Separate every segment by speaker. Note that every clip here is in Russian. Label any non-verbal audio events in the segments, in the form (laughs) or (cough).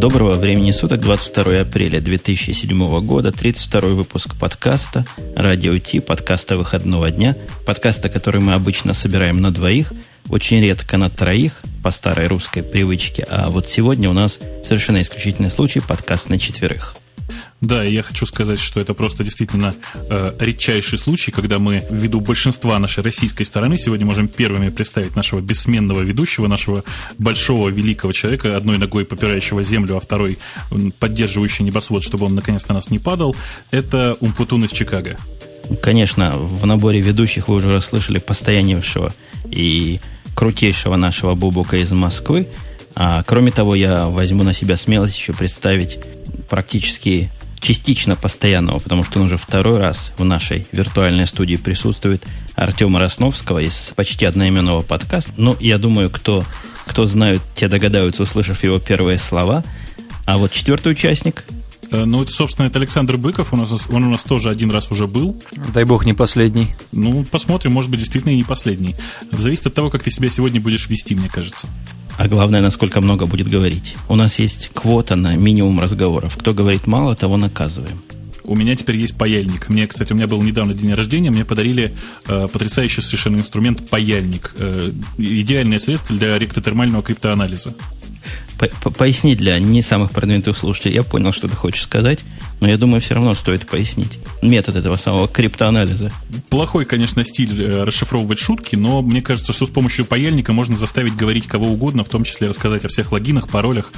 Speaker 1: Доброго времени суток, 22 апреля 2007 года, 32 выпуск подкаста «Радио Ти», подкаста выходного дня, подкаста, который мы обычно собираем на двоих, очень редко на троих, по старой русской привычке, а вот сегодня у нас совершенно исключительный случай, подкаст на четверых.
Speaker 2: Да, я хочу сказать, что это просто действительно э, редчайший случай, когда мы ввиду большинства нашей российской стороны сегодня можем первыми представить нашего бессменного ведущего, нашего большого великого человека, одной ногой попирающего землю, а второй поддерживающий небосвод, чтобы он наконец-то нас не падал. Это Умпутун из Чикаго.
Speaker 1: Конечно, в наборе ведущих вы уже расслышали постояннейшего и крутейшего нашего Бубука из Москвы. А кроме того, я возьму на себя смелость еще представить практически частично постоянного, потому что он уже второй раз в нашей виртуальной студии присутствует, Артема Росновского из почти одноименного подкаста. Ну, я думаю, кто, кто знают, те догадаются, услышав его первые слова. А вот четвертый участник
Speaker 2: э, ну, это, собственно, это Александр Быков. У нас, он у нас тоже один раз уже был.
Speaker 3: Дай бог, не последний.
Speaker 2: Ну, посмотрим, может быть, действительно и не последний. Зависит от того, как ты себя сегодня будешь вести, мне кажется.
Speaker 1: А главное, насколько много будет говорить. У нас есть квота на минимум разговоров. Кто говорит мало, того наказываем.
Speaker 2: У меня теперь есть паяльник. Мне, кстати, у меня был недавно день рождения, мне подарили э, потрясающий совершенно инструмент паяльник. Э, идеальное средство для ректотермального криптоанализа.
Speaker 1: Поясни для не самых продвинутых слушателей. Я понял, что ты хочешь сказать, но я думаю, все равно стоит пояснить метод этого самого криптоанализа.
Speaker 2: Плохой, конечно, стиль э, расшифровывать шутки, но мне кажется, что с помощью паяльника можно заставить говорить кого угодно, в том числе рассказать о всех логинах, паролях,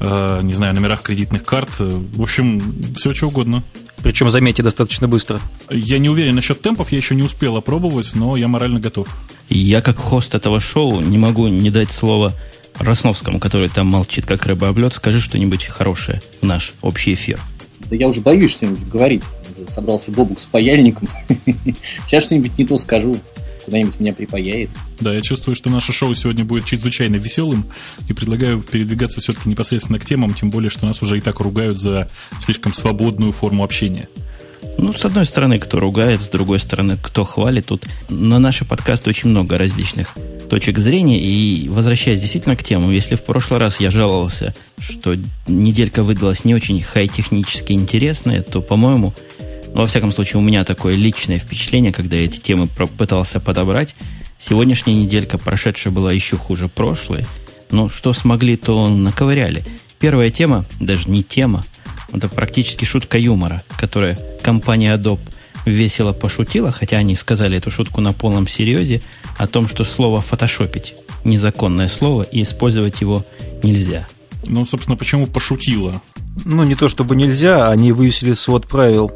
Speaker 2: э, не знаю, номерах кредитных карт. В общем, все что угодно.
Speaker 3: Причем, заметьте, достаточно быстро.
Speaker 2: Я не уверен насчет темпов, я еще не успел опробовать, но я морально готов.
Speaker 1: Я как хост этого шоу не могу не дать слова Росновскому, который там молчит, как рыба об лед, скажи что-нибудь хорошее в наш общий эфир.
Speaker 4: Да я уже боюсь что-нибудь говорить. Собрался Бобук с паяльником. (laughs) Сейчас что-нибудь не то скажу куда-нибудь меня припаяет.
Speaker 2: Да, я чувствую, что наше шоу сегодня будет чрезвычайно веселым и предлагаю передвигаться все-таки непосредственно к темам, тем более, что нас уже и так ругают за слишком свободную форму общения.
Speaker 1: Ну, с одной стороны, кто ругает, с другой стороны, кто хвалит. Тут на наши подкасты очень много различных точек зрения. И возвращаясь действительно к тему, если в прошлый раз я жаловался, что неделька выдалась не очень хай-технически интересная, то, по-моему, ну, во всяком случае, у меня такое личное впечатление, когда я эти темы пытался подобрать. Сегодняшняя неделька, прошедшая, была еще хуже прошлой. Но что смогли, то наковыряли. Первая тема, даже не тема, это практически шутка юмора, которая компания Adobe весело пошутила, хотя они сказали эту шутку на полном серьезе, о том, что слово «фотошопить» – незаконное слово, и использовать его нельзя.
Speaker 2: Ну, собственно, почему пошутила?
Speaker 3: Ну, не то чтобы нельзя, они вывесили свод правил,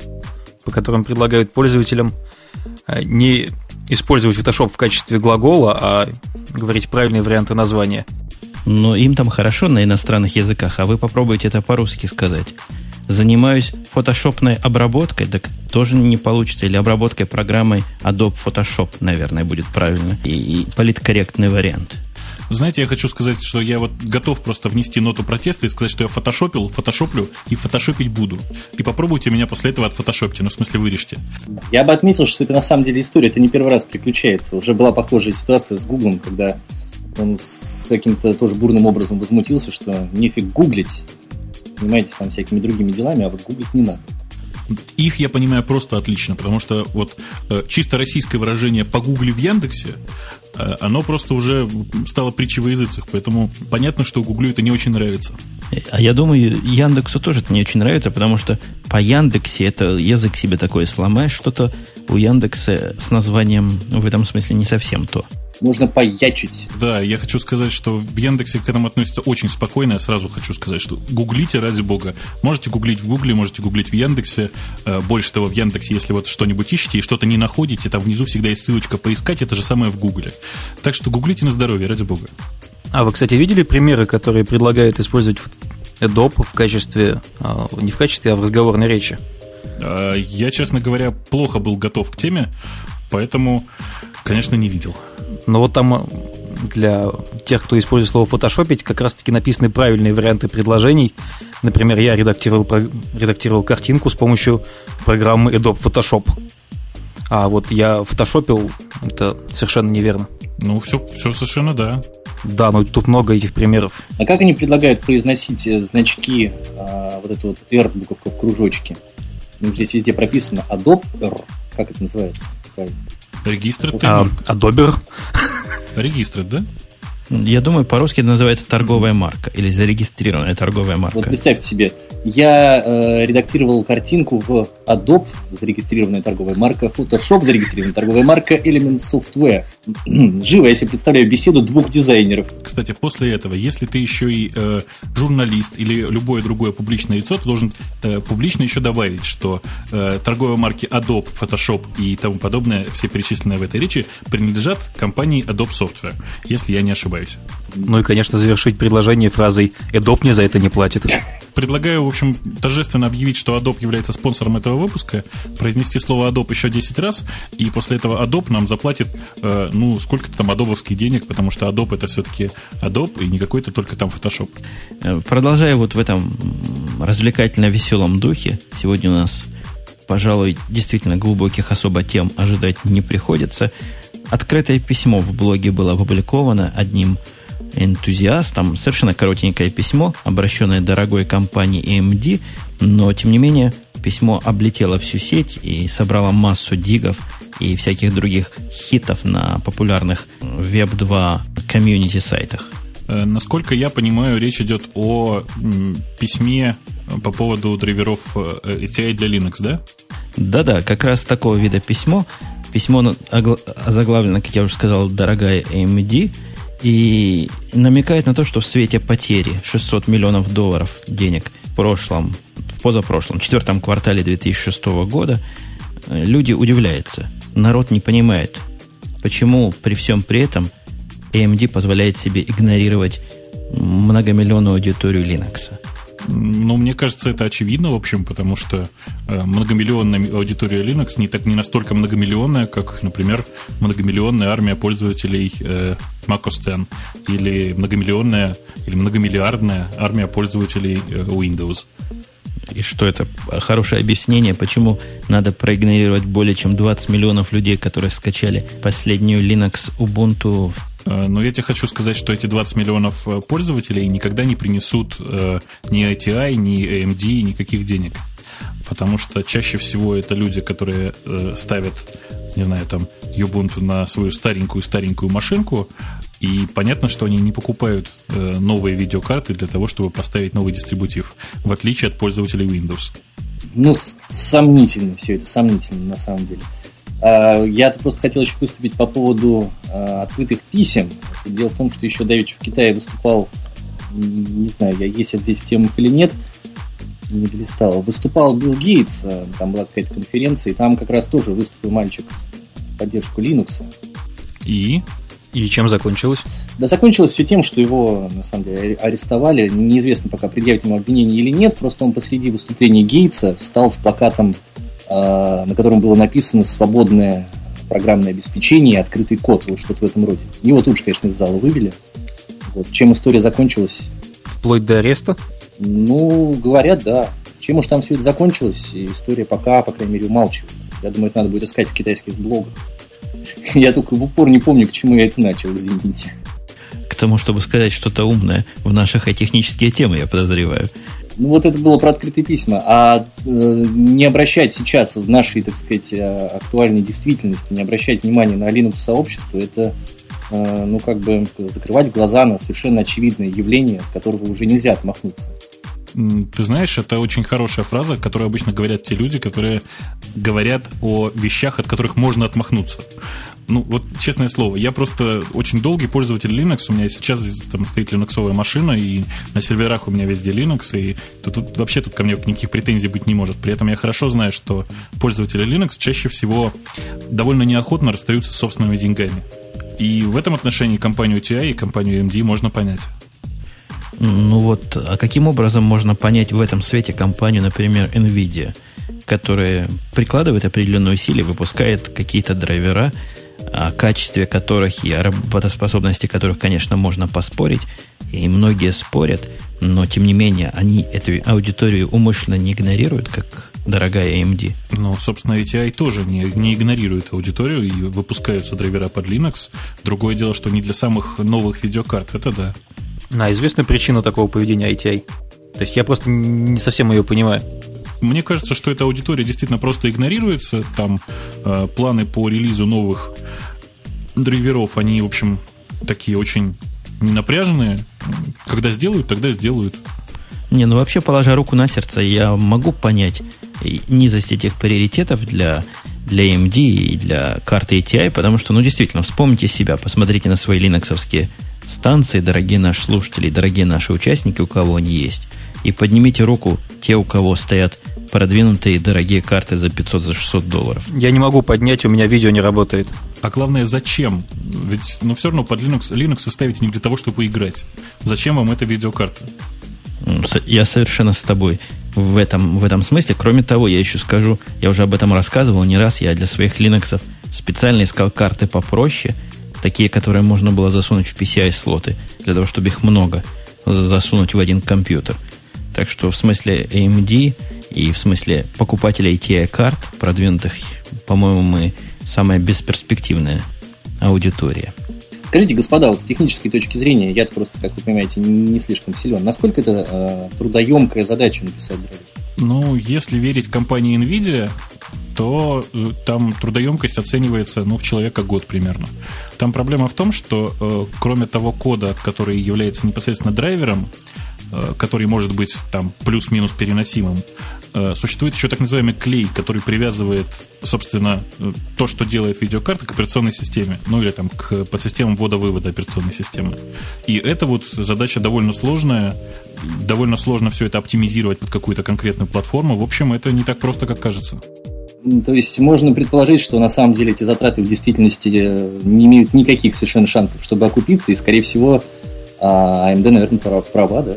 Speaker 3: по которым предлагают пользователям э, не использовать Photoshop в качестве глагола, а говорить правильные варианты названия.
Speaker 1: Но им там хорошо на иностранных языках, а вы попробуйте это по-русски сказать занимаюсь фотошопной обработкой, так тоже не получится. Или обработкой программой Adobe Photoshop, наверное, будет правильно. И, и политкорректный вариант.
Speaker 2: Знаете, я хочу сказать, что я вот готов просто внести ноту протеста и сказать, что я фотошопил, фотошоплю и фотошопить буду. И попробуйте меня после этого отфотошопьте, ну, в смысле, вырежьте.
Speaker 4: Я бы отметил, что это на самом деле история, это не первый раз приключается. Уже была похожая ситуация с Гуглом, когда он с каким-то тоже бурным образом возмутился, что нефиг гуглить, занимаетесь там всякими другими делами, а вот гуглить не надо.
Speaker 2: Их я понимаю просто отлично, потому что вот э, чисто российское выражение «погугли в Яндексе», э, оно просто уже стало притчей во языцах, поэтому понятно, что Гуглю это не очень нравится.
Speaker 1: А я думаю, Яндексу тоже это не очень нравится, потому что по Яндексе это язык себе такой сломаешь, что-то у Яндекса с названием в этом смысле не совсем то
Speaker 4: можно поячить.
Speaker 2: Да, я хочу сказать, что в Яндексе к этому относятся очень спокойно. Я сразу хочу сказать, что гуглите ради бога. Можете гуглить в Гугле, можете гуглить в Яндексе. Э, больше того, в Яндексе, если вот что-нибудь ищете и что-то не находите, там внизу всегда есть ссылочка поискать, это же самое в Гугле. Так что гуглите на здоровье, ради бога.
Speaker 3: А вы, кстати, видели примеры, которые предлагают использовать Adobe в качестве, а, не в качестве, а в разговорной речи?
Speaker 2: Э, я, честно говоря, плохо был готов к теме, поэтому, конечно, не видел.
Speaker 3: Но вот там э, для тех, кто использует слово фотошопить, как раз-таки написаны правильные варианты предложений. Например, я редактировал, редактировал картинку с помощью программы Adobe Photoshop. А вот я фотошопил, это совершенно неверно.
Speaker 2: Ну, все, все совершенно да.
Speaker 3: Да, но тут много этих примеров.
Speaker 4: А как они предлагают произносить э, значки, а, вот это вот R буковка в кружочке? Ну, здесь везде прописано Adobe R. Как это называется?
Speaker 2: Регистр
Speaker 3: а, Adobe.
Speaker 2: Регистр, да?
Speaker 1: Я думаю, по-русски это называется торговая марка или зарегистрированная торговая марка.
Speaker 4: Вот представьте себе, я э, редактировал картинку в Adobe, зарегистрированная торговая марка, Photoshop, зарегистрированная торговая марка, Element Software. (clears throat) Живо, если представляю беседу двух дизайнеров.
Speaker 2: Кстати, после этого, если ты еще и э, журналист или любое другое публичное лицо, ты должен э, публично еще добавить, что э, торговые марки Adobe, Photoshop и тому подобное, все перечисленные в этой речи, принадлежат компании Adobe Software, если я не ошибаюсь ошибаюсь.
Speaker 3: Ну и, конечно, завершить предложение фразой «Adobe мне за это не платит». (laughs)
Speaker 2: Предлагаю, в общем, торжественно объявить, что Adobe является спонсором этого выпуска, произнести слово Adobe еще 10 раз, и после этого Adobe нам заплатит, э, ну, сколько-то там адобовских денег, потому что Adobe это все-таки Adobe, и не какой-то только там Photoshop.
Speaker 1: Э, продолжая вот в этом развлекательно-веселом духе, сегодня у нас, пожалуй, действительно глубоких особо тем ожидать не приходится – открытое письмо в блоге было опубликовано одним энтузиастом. Совершенно коротенькое письмо, обращенное дорогой компании AMD, но, тем не менее, письмо облетело всю сеть и собрало массу дигов и всяких других хитов на популярных Web2 комьюнити сайтах.
Speaker 2: Э, насколько я понимаю, речь идет о письме по поводу драйверов э, ATI для Linux, да?
Speaker 1: Да-да, как раз такого вида письмо. Письмо заглавлено, как я уже сказал, «Дорогая AMD», и намекает на то, что в свете потери 600 миллионов долларов денег в прошлом, в позапрошлом, четвертом квартале 2006 года, э, люди удивляются. Народ не понимает, почему при всем при этом AMD позволяет себе игнорировать многомиллионную аудиторию Linux.
Speaker 2: Ну, мне кажется, это очевидно, в общем, потому что э, многомиллионная аудитория Linux не, так, не настолько многомиллионная, как, например, многомиллионная армия пользователей э, Mac OS X или многомиллионная или многомиллиардная армия пользователей э, Windows.
Speaker 1: И что это хорошее объяснение, почему надо проигнорировать более чем 20 миллионов людей, которые скачали последнюю Linux Ubuntu
Speaker 2: Э, но я тебе хочу сказать, что эти 20 миллионов э, пользователей никогда не принесут э, ни ITI, ни AMD, никаких денег. Потому что чаще всего это люди, которые ставят, не знаю, там, Ubuntu на свою старенькую-старенькую машинку, и понятно, что они не покупают новые видеокарты для того, чтобы поставить новый дистрибутив, в отличие от пользователей Windows.
Speaker 4: Ну, сомнительно все это, сомнительно на самом деле. А, я просто хотел еще выступить по поводу а, открытых писем. Дело в том, что еще давеча в Китае выступал, не знаю, я есть здесь в темах или нет, не долистал. Выступал Билл Гейтс, а, там была какая-то конференция, и там как раз тоже выступил мальчик в поддержку Linux.
Speaker 3: И? И чем закончилось?
Speaker 4: Да закончилось все тем, что его, на самом деле, арестовали. Неизвестно пока, предъявить ему обвинение или нет. Просто он посреди выступления Гейтса встал с плакатом Э, на котором было написано «свободное программное обеспечение и открытый код», вот что-то в этом роде. Его тут же, конечно, из зала вывели. Вот. Чем история закончилась?
Speaker 3: Вплоть до ареста?
Speaker 4: Ну, говорят, да. Чем уж там все это закончилось, история пока, по крайней мере, умалчивает. Я думаю, это надо будет искать в китайских блогах. (laughs) Я только в упор не помню, к чему я это начал, извините.
Speaker 1: К тому, чтобы сказать что-то умное в наших технические темы, я подозреваю.
Speaker 4: Ну, вот это было про открытые письма. А э, не обращать сейчас в нашей, так сказать, э, актуальной действительности, не обращать внимания на Linux-сообщество, это, э, ну, как бы закрывать глаза на совершенно очевидное явление, от которого уже нельзя отмахнуться.
Speaker 2: Ты знаешь, это очень хорошая фраза, которую обычно говорят те люди, которые говорят о вещах, от которых можно отмахнуться. Ну, вот честное слово, я просто очень долгий пользователь Linux. У меня сейчас там стоит линуксовая машина, и на серверах у меня везде Linux, и тут, тут вообще тут ко мне никаких претензий быть не может. При этом я хорошо знаю, что пользователи Linux чаще всего довольно неохотно расстаются с собственными деньгами. И в этом отношении компанию TI и компанию AMD можно понять.
Speaker 1: Ну вот, а каким образом можно понять в этом свете компанию, например, NVIDIA, которая прикладывает определенные усилия, выпускает какие-то драйвера, о качестве которых и о работоспособности которых, конечно, можно поспорить, и многие спорят, но тем не менее они эту аудиторию умышленно не игнорируют, как дорогая AMD.
Speaker 2: Ну, собственно, ATI тоже не, не игнорирует аудиторию и выпускаются драйвера под Linux. Другое дело, что не для самых новых видеокарт, это да.
Speaker 3: А известна причина такого поведения ITI? То есть я просто не совсем ее понимаю.
Speaker 2: Мне кажется, что эта аудитория действительно просто игнорируется. Там э, планы по релизу новых драйверов, они, в общем, такие очень ненапряженные. Когда сделают, тогда сделают.
Speaker 1: Не, ну вообще, положа руку на сердце, я могу понять низость этих приоритетов для, для AMD и для карты ATI, потому что, ну, действительно, вспомните себя, посмотрите на свои линоксовские станции, дорогие наши слушатели, дорогие наши участники, у кого они есть, и поднимите руку те, у кого стоят продвинутые дорогие карты за 500, за 600 долларов.
Speaker 3: Я не могу поднять, у меня видео не работает.
Speaker 2: А главное, зачем? Ведь, ну, все равно под Linux, Linux вы ставите не для того, чтобы играть. Зачем вам эта видеокарта?
Speaker 1: Я совершенно с тобой в этом, в этом смысле. Кроме того, я еще скажу, я уже об этом рассказывал не раз, я для своих Linux специально искал карты попроще, такие, которые можно было засунуть в PCI-слоты, для того, чтобы их много засунуть в один компьютер. Так что в смысле AMD и в смысле покупателей TI-карт продвинутых, по-моему, мы самая бесперспективная аудитория.
Speaker 4: Скажите, господа, вот с технической точки зрения, я просто, как вы понимаете, не слишком силен. Насколько это э, трудоемкая задача написать драйвер?
Speaker 2: Ну, если верить компании NVIDIA, то э, там трудоемкость оценивается ну, в человека год примерно. Там проблема в том, что э, кроме того кода, который является непосредственно драйвером, Э, который может быть там плюс-минус переносимым, э, существует еще так называемый клей, который привязывает, собственно, э, то, что делает видеокарта к операционной системе, ну или там к подсистемам ввода-вывода операционной системы. И это вот задача довольно сложная, довольно сложно все это оптимизировать под какую-то конкретную платформу. В общем, это не так просто, как кажется.
Speaker 4: То есть можно предположить, что на самом деле эти затраты в действительности не имеют никаких совершенно шансов, чтобы окупиться, и, скорее всего, AMD, а наверное, права, да?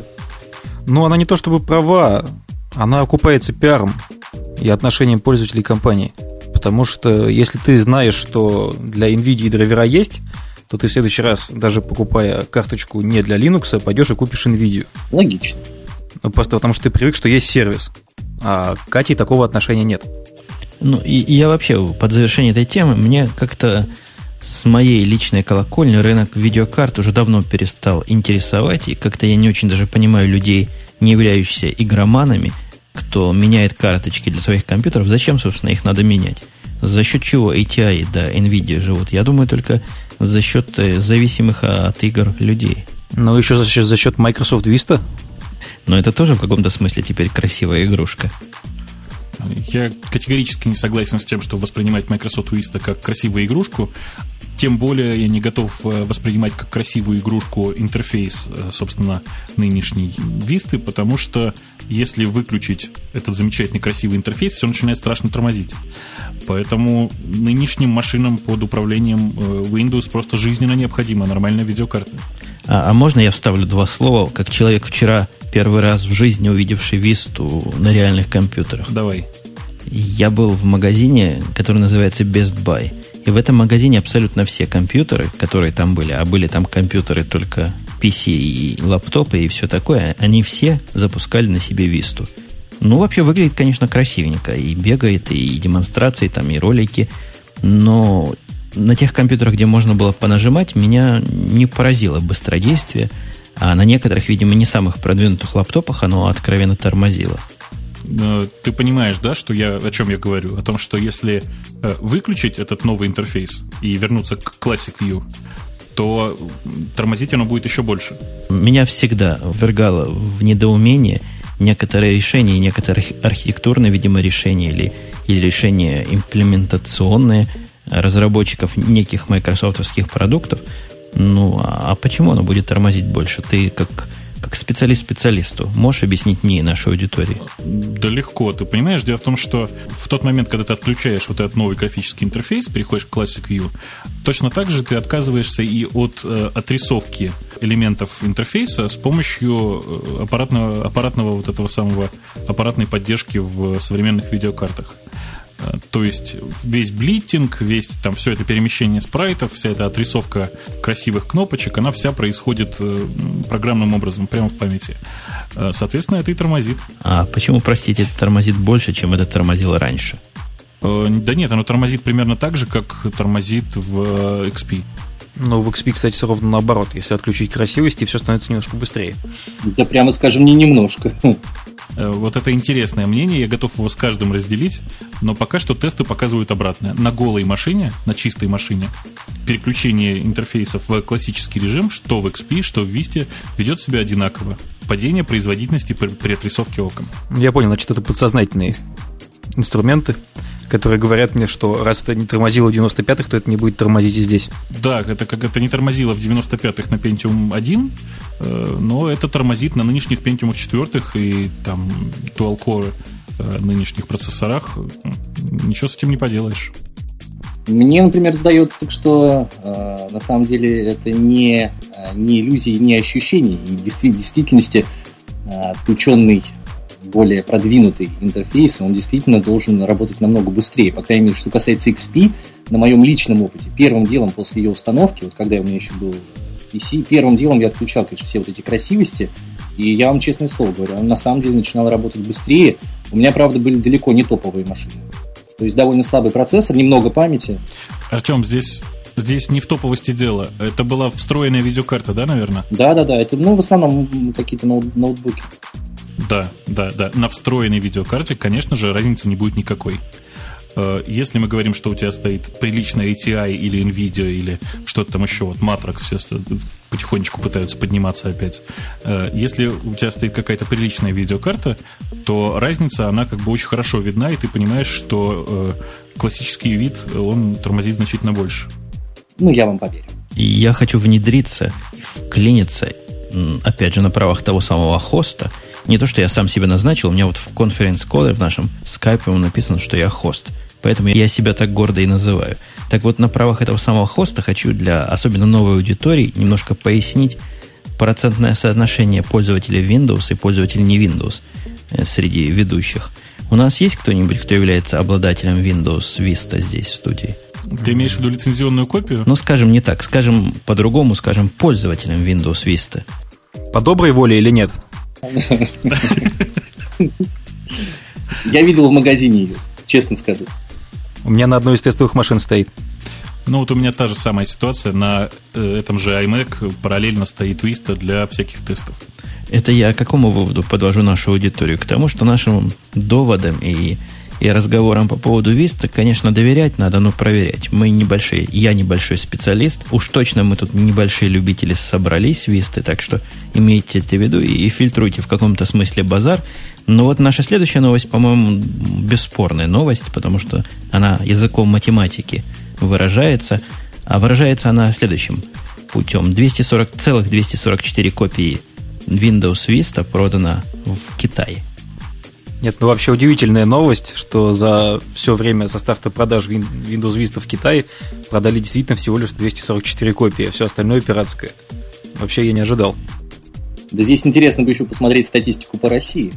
Speaker 3: Ну, она не то чтобы права, она окупается пиаром и отношением пользователей компании. Потому что если ты знаешь, что для NVIDIA драйвера есть, то ты в следующий раз, даже покупая карточку не для Linux, пойдешь и купишь NVIDIA.
Speaker 4: Логично.
Speaker 3: Ну, просто потому что ты привык, что есть сервис. А Кати такого отношения нет.
Speaker 1: Ну, и, и я вообще под завершение этой темы, мне как-то с моей личной колокольни рынок видеокарт уже давно перестал интересовать, и как-то я не очень даже понимаю людей, не являющихся игроманами, кто меняет карточки для своих компьютеров. Зачем, собственно, их надо менять? За счет чего ATI да NVIDIA живут? Я думаю, только за счет э, зависимых от игр людей.
Speaker 3: Ну, еще за счет, за счет Microsoft Vista.
Speaker 1: Но это тоже в каком-то смысле теперь красивая игрушка.
Speaker 2: Я категорически не согласен с тем, что воспринимать Microsoft Vista как красивую игрушку. Тем более я не готов э, воспринимать как красивую игрушку интерфейс, э, собственно, нынешней Vista, потому что если выключить этот замечательный красивый интерфейс, все начинает страшно тормозить. Поэтому нынешним машинам под управлением э, Windows просто жизненно необходима нормальная видеокарта.
Speaker 1: А, а можно я вставлю два слова, как человек вчера первый раз в жизни увидевший Висту на реальных компьютерах?
Speaker 2: Давай.
Speaker 1: Я был в магазине, который называется Best Buy. И в этом магазине абсолютно все компьютеры, которые там были, а были там компьютеры только PC и лаптопы и все такое, они все запускали на себе Висту. Ну, вообще выглядит, конечно, красивенько. И бегает, и демонстрации, там, и ролики. Но на тех компьютерах, где можно было понажимать, меня не поразило быстродействие. А на некоторых, видимо, не самых продвинутых лаптопах оно откровенно тормозило.
Speaker 2: Э, ты понимаешь, да, что я, о чем я говорю? О том, что если э, выключить этот новый интерфейс и вернуться к Classic View, то тормозить оно будет еще больше.
Speaker 1: Меня всегда ввергало в недоумение некоторые решения, некоторые архитектурные, видимо, решения или, или решения имплементационные разработчиков неких майкрософтовских продуктов. Ну, а, а почему оно будет тормозить больше? Ты как как специалист специалисту. Можешь объяснить не нашей аудитории?
Speaker 2: Да легко. Ты понимаешь, дело в том, что в тот момент, когда ты отключаешь вот этот новый графический интерфейс, переходишь к Classic View, точно так же ты отказываешься и от э, отрисовки элементов интерфейса с помощью э, аппаратного, аппаратного вот этого самого аппаратной поддержки в современных видеокартах. Э, то есть весь блиттинг, весь там все это перемещение спрайтов, вся эта отрисовка красивых кнопочек, она вся происходит э, программным образом, прямо в памяти. Э, соответственно, это и тормозит.
Speaker 1: А почему, простите, это тормозит больше, чем это тормозило раньше?
Speaker 2: Да нет, оно тормозит примерно так же, как тормозит в XP.
Speaker 3: Но в XP, кстати, все ровно наоборот. Если отключить красивости, все становится немножко быстрее.
Speaker 4: Да прямо скажем, не немножко. (laughs)
Speaker 2: Э, вот это интересное мнение, я готов его с каждым разделить, но пока что тесты показывают обратное. На голой машине, на чистой машине, переключение интерфейсов в классический режим, что в XP, что в Vista, ведет себя одинаково. Падение производительности при, при отрисовке окон.
Speaker 3: Я понял, значит, это подсознательные инструменты, которые говорят мне, что раз это не тормозило в 95-х, то это не будет тормозить и здесь.
Speaker 2: Да, это как это не тормозило в 95-х на Pentium 1, э, но это тормозит на нынешних Pentium 4 и там Dual Core э, нынешних процессорах. Ничего с этим не поделаешь.
Speaker 4: Мне, например, сдается так, что э, на самом деле это не, э, не иллюзии, не ощущения. И в действительности э, включенный более продвинутый интерфейс, он действительно должен работать намного быстрее. По крайней мере, что касается XP, на моем личном опыте, первым делом после ее установки, вот когда у меня еще был PC, первым делом я отключал, конечно, все вот эти красивости, и я вам честное слово говорю, он на самом деле начинал работать быстрее. У меня, правда, были далеко не топовые машины. То есть довольно слабый процессор, немного памяти.
Speaker 2: Артем, здесь Здесь не в топовости дело. Это была встроенная видеокарта, да, наверное?
Speaker 4: Да, да, да. Это, ну, в основном какие-то ноутбуки.
Speaker 2: Да, да, да. На встроенной видеокарте, конечно же, разницы не будет никакой. Э, если мы говорим, что у тебя стоит приличная ATI или NVIDIA или что-то там еще, вот Matrix сейчас потихонечку пытаются подниматься опять. Э, если у тебя стоит какая-то приличная видеокарта, то разница, она как бы очень хорошо видна, и ты понимаешь, что э, классический вид, он тормозит значительно больше.
Speaker 4: Ну, я вам поверю.
Speaker 1: И я хочу внедриться, вклиниться, опять же, на правах того самого хоста – не то, что я сам себе назначил, у меня вот в конференц-коле в нашем скайпе написано, что я хост. Поэтому я себя так гордо и называю. Так вот, на правах этого самого хоста хочу для особенно новой аудитории немножко пояснить процентное соотношение пользователей Windows и пользователей не Windows э, среди ведущих. У нас есть кто-нибудь, кто является обладателем Windows Vista здесь, в студии?
Speaker 2: Ты имеешь в виду лицензионную копию?
Speaker 1: Ну, скажем не так. Скажем по-другому, скажем пользователем Windows Vista.
Speaker 3: По доброй воле или нет?
Speaker 4: Я видел в магазине ее, честно скажу.
Speaker 3: У меня на одной из тестовых машин стоит.
Speaker 2: Ну вот у меня та же самая ситуация. На э, этом же iMac параллельно стоит Vista для всяких тестов.
Speaker 1: Это я к какому выводу подвожу нашу аудиторию? К тому, что нашим доводам и и разговорам по поводу Виста, конечно, доверять надо, но проверять. Мы небольшие, я небольшой специалист. Уж точно мы тут небольшие любители собрались Висты, так что имейте это в виду и, фильтруйте в каком-то смысле базар. Но вот наша следующая новость, по-моему, бесспорная новость, потому что она языком математики выражается, а выражается она следующим путем. 240, целых 244 копии Windows Vista продано в Китае.
Speaker 3: Нет, ну вообще удивительная новость, что за все время со старта продаж Windows Vista в Китае продали действительно всего лишь 244 копии, а все остальное пиратское. Вообще я не ожидал.
Speaker 4: Да здесь интересно бы еще посмотреть статистику по России.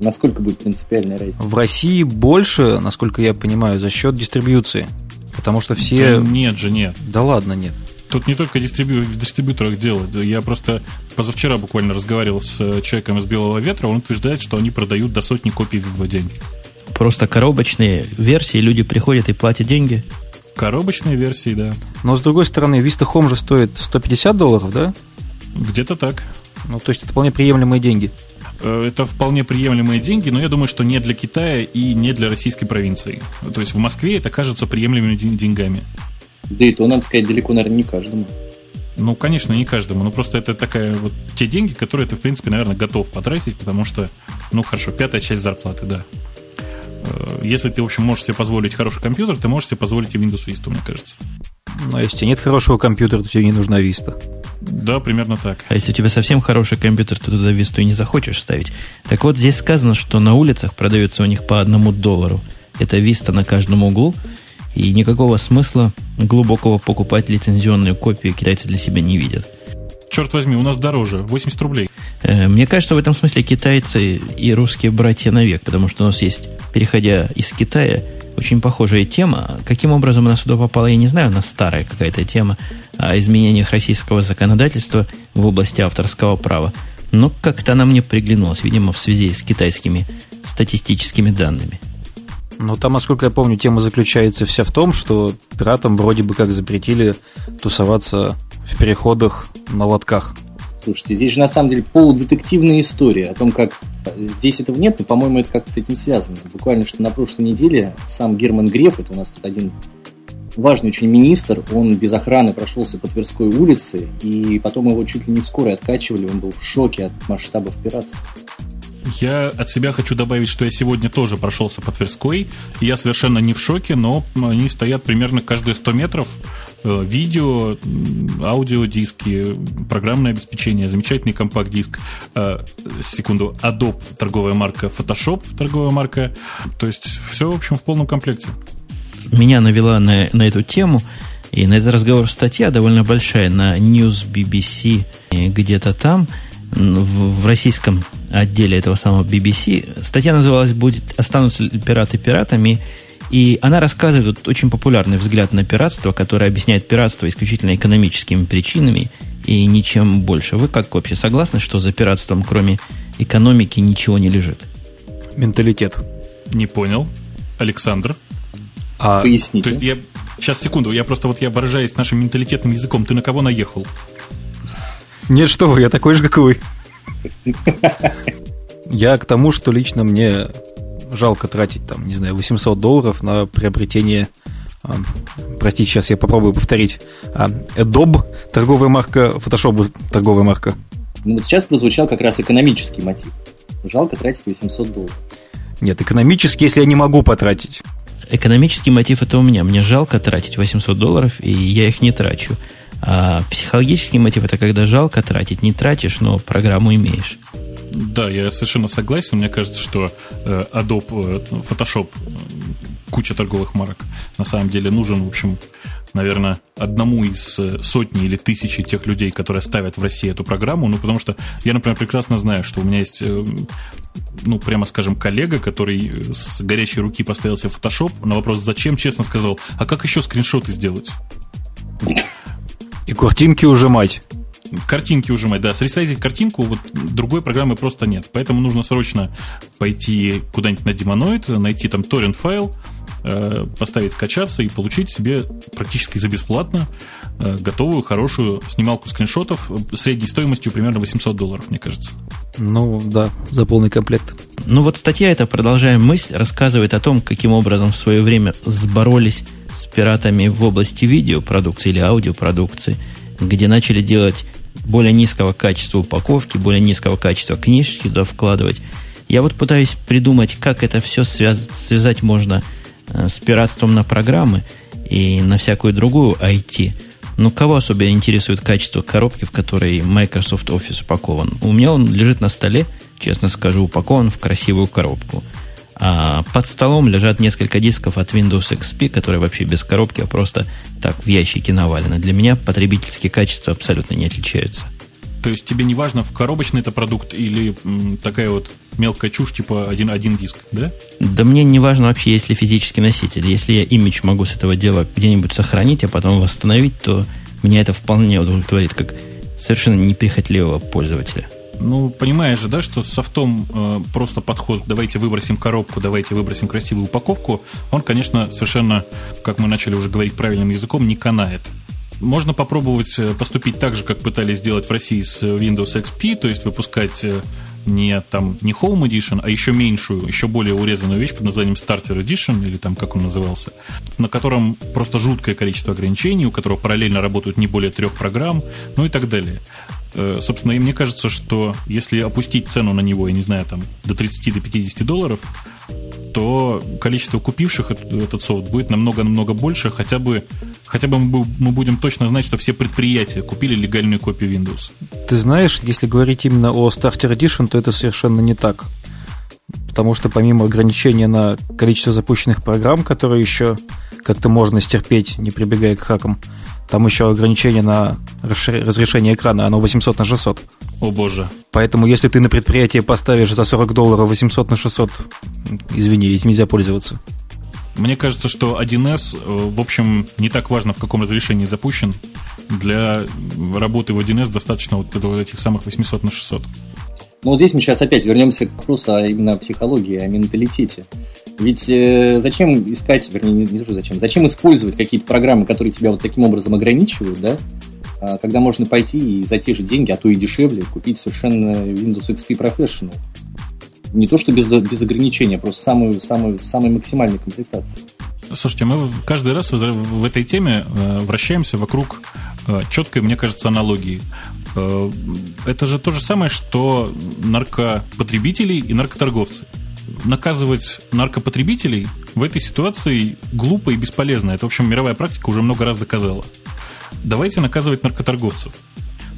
Speaker 4: Насколько будет принципиальная разница?
Speaker 3: В России больше, насколько я понимаю, за счет дистрибьюции. Потому что все...
Speaker 2: Да нет же, нет.
Speaker 3: Да ладно, нет.
Speaker 2: Тут не только дистрибью... в дистрибьюторах дело. Я просто позавчера буквально разговаривал с э, человеком из Белого Ветра, он утверждает, что они продают до сотни копий в день.
Speaker 1: Просто коробочные версии, люди приходят и платят деньги?
Speaker 2: Коробочные версии, да.
Speaker 3: Но с другой стороны, Vista Home же стоит 150 долларов, да?
Speaker 2: Где-то так.
Speaker 3: Ну, то есть это вполне приемлемые деньги.
Speaker 2: Э, это вполне приемлемые деньги, но я думаю, что не для Китая и не для российской провинции. То есть в Москве это кажется приемлемыми деньгами.
Speaker 4: Да и то, надо сказать, далеко, наверное, не каждому.
Speaker 2: Ну, конечно, не каждому. Но просто это такая вот те деньги, которые ты, в принципе, наверное, готов потратить, потому что, ну, хорошо, пятая часть зарплаты, да. Э, если ты, в общем, можешь себе позволить хороший компьютер, ты можешь себе позволить и Windows Vista, мне кажется.
Speaker 3: Но если у тебя нет хорошего компьютера, то тебе не нужна Vista.
Speaker 2: Да, примерно так.
Speaker 1: А если у тебя совсем хороший компьютер, то туда Vista и не захочешь ставить. Так вот, здесь сказано, что на улицах продается у них по одному доллару. Это Vista на каждом углу. И никакого смысла глубокого покупать лицензионную копию китайцы для себя не видят.
Speaker 2: Черт возьми, у нас дороже, 80 рублей.
Speaker 1: Э, мне кажется, в этом смысле китайцы и русские братья навек, потому что у нас есть, переходя из Китая, очень похожая тема. Каким образом она сюда попала, я не знаю. У нас старая какая-то тема о изменениях российского законодательства в области авторского права. Но как-то она мне приглянулась, видимо, в связи с китайскими статистическими данными.
Speaker 3: Ну, там, насколько я помню, тема заключается вся в том, что пиратам вроде бы как запретили тусоваться в переходах на лотках.
Speaker 4: Слушайте, здесь же на самом деле полудетективная история о том, как здесь этого нет, но, по-моему, это как-то с этим связано. Буквально что на прошлой неделе сам Герман Греф, это у нас тут один важный очень министр, он без охраны прошелся по Тверской улице, и потом его чуть ли не в скорой откачивали, он был в шоке от масштабов пиратства.
Speaker 2: Я от себя хочу добавить, что я сегодня тоже прошелся по Тверской. Я совершенно не в шоке, но они стоят примерно каждые 100 метров. Э, видео, аудиодиски, программное обеспечение, замечательный компакт-диск. Э, секунду, Adobe торговая марка, Photoshop торговая марка. То есть все, в общем, в полном комплекте.
Speaker 1: Меня навела на, на эту тему. И на этот разговор статья довольно большая на News BBC где-то там в, в российском отделе этого самого BBC. Статья называлась «Будет, «Останутся пираты пиратами?» И она рассказывает очень популярный взгляд на пиратство, который объясняет пиратство исключительно экономическими причинами и ничем больше. Вы как вообще согласны, что за пиратством, кроме экономики, ничего не лежит?
Speaker 3: Менталитет.
Speaker 2: Не понял. Александр?
Speaker 4: А, Поясните.
Speaker 2: То есть я... Сейчас, секунду, я просто вот я выражаясь нашим менталитетным языком. Ты на кого наехал?
Speaker 3: Нет, что вы, я такой же, как вы. (laughs) Я к тому, что лично мне жалко тратить, там, не знаю, 800 долларов на приобретение а, простите, сейчас я попробую повторить. А, Adobe торговая марка, Photoshop торговая марка.
Speaker 4: Ну, вот сейчас прозвучал как раз экономический мотив. Жалко тратить 800 долларов.
Speaker 3: Нет, экономически, если я не могу потратить.
Speaker 1: Экономический мотив это у меня. Мне жалко тратить 800 долларов, и я их не трачу. А психологический мотив это когда жалко тратить, не тратишь, но программу имеешь.
Speaker 2: Да, я совершенно согласен. Мне кажется, что э, Adobe, э, Photoshop, куча торговых марок на самом деле нужен, в общем, наверное, одному из э, сотни или тысячи тех людей, которые ставят в России эту программу. Ну, потому что я, например, прекрасно знаю, что у меня есть, ну, прямо скажем, коллега, который с горячей руки поставил себе Photoshop. На вопрос «Зачем?» честно сказал, а как еще скриншоты сделать?
Speaker 3: И картинки ужимать.
Speaker 2: Картинки ужимать, да. Сресайзить картинку вот другой программы просто нет. Поэтому нужно срочно пойти куда-нибудь на демоноид, найти там торрент файл, э, поставить скачаться и получить себе практически за бесплатно э, готовую, хорошую снималку скриншотов средней стоимостью примерно 800 долларов, мне кажется.
Speaker 3: Ну, да, за полный комплект.
Speaker 1: Ну вот статья эта, продолжаем мысль, рассказывает о том, каким образом в свое время сборолись с пиратами в области видеопродукции или аудиопродукции, где начали делать более низкого качества упаковки, более низкого качества книжки туда вкладывать. Я вот пытаюсь придумать, как это все связ- связать можно с пиратством на программы и на всякую другую IT. Ну, кого особенно интересует качество коробки, в которой Microsoft Office упакован? У меня он лежит на столе, честно скажу, упакован в красивую коробку. А под столом лежат несколько дисков от Windows XP, которые вообще без коробки, а просто так в ящике навалены. Для меня потребительские качества абсолютно не отличаются.
Speaker 2: То есть тебе не важно, в коробочный это продукт или м, такая вот мелкая чушь, типа один, один диск, да?
Speaker 1: Да мне не важно вообще, если физический носитель. Если я имидж могу с этого дела где-нибудь сохранить, а потом восстановить, то меня это вполне удовлетворит, как совершенно неприхотливого пользователя.
Speaker 2: Ну, понимаешь же, да, что с софтом э, просто подход, давайте выбросим коробку, давайте выбросим красивую упаковку, он, конечно, совершенно, как мы начали уже говорить правильным языком, не канает. Можно попробовать э, поступить так же, как пытались сделать в России с Windows XP, то есть выпускать э, не там не Home Edition, а еще меньшую, еще более урезанную вещь под названием Starter Edition, или там как он назывался, на котором просто жуткое количество ограничений, у которого параллельно работают не более трех программ, ну и так далее. Э, собственно, и мне кажется, что если опустить цену на него, я не знаю, там до 30 до 50 долларов, то количество купивших этот софт будет намного-намного больше, хотя бы, хотя бы мы будем точно знать, что все предприятия купили легальную копию Windows.
Speaker 3: Ты знаешь, если говорить именно о Starter Edition, то это совершенно не так. Потому что помимо ограничения на количество запущенных программ, которые еще как-то можно стерпеть, не прибегая к хакам, там еще ограничение на разрешение экрана, оно 800 на 600.
Speaker 2: О боже.
Speaker 3: Поэтому если ты на предприятие поставишь за 40 долларов 800 на 600, извини, этим нельзя пользоваться.
Speaker 2: Мне кажется, что 1С, э, в общем, не так важно, в каком разрешении запущен. Для работы в 1С достаточно вот, вот этих самых 800 на 600.
Speaker 4: Ну вот здесь мы сейчас опять вернемся к вопросу а именно о психологии, о менталитете. Ведь э, зачем искать, вернее, не, не что зачем, зачем использовать какие-то программы, которые тебя вот таким образом ограничивают, да, а, когда можно пойти и за те же деньги, а то и дешевле, купить совершенно Windows XP Professional. Не то, что без, без ограничения, просто самую, самую, самой максимальной комплектации.
Speaker 2: Слушайте, мы каждый раз в этой теме э, вращаемся вокруг э, четкой, мне кажется, аналогии. Э, это же то же самое, что наркопотребители и наркоторговцы. Наказывать наркопотребителей в этой ситуации глупо и бесполезно. Это, в общем, мировая практика уже много раз доказала. Давайте наказывать наркоторговцев.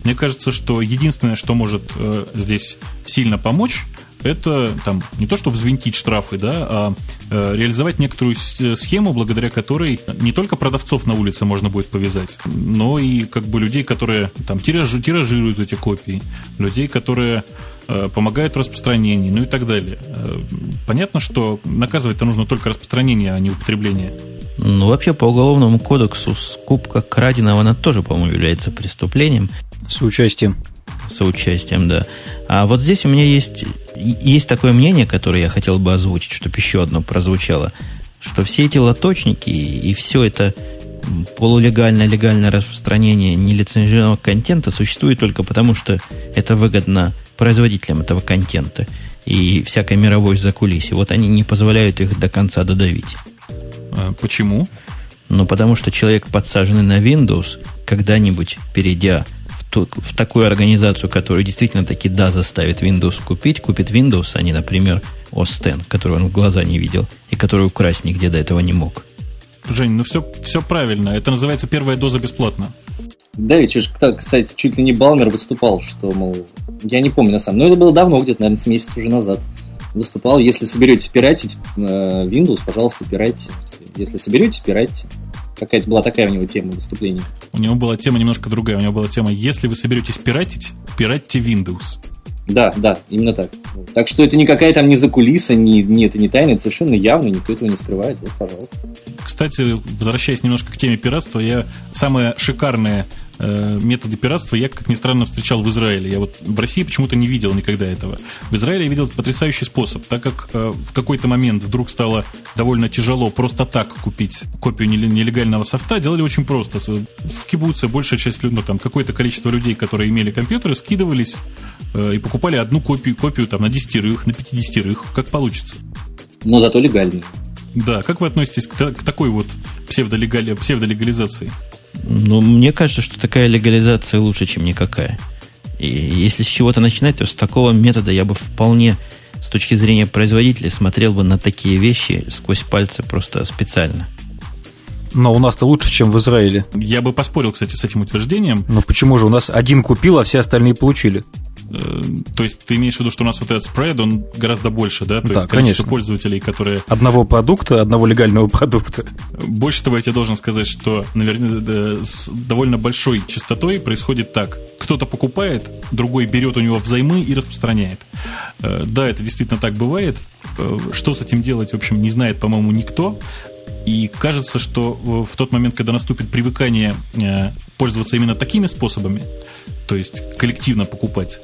Speaker 2: Мне кажется, что единственное, что может э, здесь сильно помочь, это там не то, что взвинтить штрафы, да, а э, реализовать некоторую схему, благодаря которой не только продавцов на улице можно будет повязать, но и как бы людей, которые там тиражи, тиражируют эти копии, людей, которые э, помогают в распространении, ну и так далее. Э, понятно, что наказывать-то нужно только распространение, а не употребление.
Speaker 1: Ну, вообще, по уголовному кодексу скупка краденого, она тоже, по-моему, является преступлением.
Speaker 3: С участием
Speaker 1: соучастием, да. А вот здесь у меня есть, есть такое мнение, которое я хотел бы озвучить, чтобы еще одно прозвучало, что все эти лоточники и все это полулегальное, легальное распространение нелицензионного контента существует только потому, что это выгодно производителям этого контента и всякой мировой закулисье. Вот они не позволяют их до конца додавить.
Speaker 2: А почему?
Speaker 1: Ну, потому что человек, подсаженный на Windows, когда-нибудь, перейдя в такую организацию, которая действительно таки да заставит Windows купить, купит Windows, а не, например, OS X, который он в глаза не видел и который украсть нигде до этого не мог.
Speaker 2: Жень, ну все, все правильно. Это называется первая доза бесплатно.
Speaker 4: Да, ведь, кстати, чуть ли не Балмер выступал, что, мол, я не помню на самом деле, но это было давно, где-то, наверное, с месяца уже назад. Выступал, если соберете пиратить э, Windows, пожалуйста, пирайте. Если соберете, пирайте. Какая-то была такая у него тема выступления.
Speaker 2: У него была тема немножко другая. У него была тема, если вы соберетесь пиратить, пиратьте Windows.
Speaker 4: Да, да, именно так. Так что это никакая там не закулиса, не, не, это не тайна, это совершенно явно, никто этого не скрывает. Вот, пожалуйста.
Speaker 2: Кстати, возвращаясь немножко к теме пиратства, я самое шикарное методы пиратства я, как ни странно, встречал в Израиле. Я вот в России почему-то не видел никогда этого. В Израиле я видел потрясающий способ, так как э, в какой-то момент вдруг стало довольно тяжело просто так купить копию нелегального софта, делали очень просто. В кибуце большая часть, ну там какое-то количество людей, которые имели компьютеры, скидывались э, и покупали одну копию, копию там на десятерых, на пятидесятерых, как получится.
Speaker 4: Но зато легальный.
Speaker 2: Да, как вы относитесь к, к такой вот псевдолегали, псевдолегализации?
Speaker 1: Ну, мне кажется, что такая легализация лучше, чем никакая. И если с чего-то начинать, то с такого метода я бы вполне с точки зрения производителя смотрел бы на такие вещи сквозь пальцы просто специально.
Speaker 3: Но у нас-то лучше, чем в Израиле.
Speaker 2: Я бы поспорил, кстати, с этим утверждением.
Speaker 3: Но почему же у нас один купил, а все остальные получили?
Speaker 2: Э, то есть ты имеешь в виду, что у нас вот этот спред, он гораздо больше, да? То
Speaker 3: да,
Speaker 2: есть количество конечно. пользователей, которые...
Speaker 3: Одного продукта, одного легального (laughs) продукта.
Speaker 2: Больше того, я тебе должен сказать, что наверное, с довольно большой частотой происходит так. Кто-то покупает, другой берет у него взаймы и распространяет. Э, да, это действительно так бывает. Э, что с этим делать, в общем, не знает, по-моему, никто. И кажется, что в тот момент, когда наступит привыкание пользоваться именно такими способами, то есть коллективно покупать,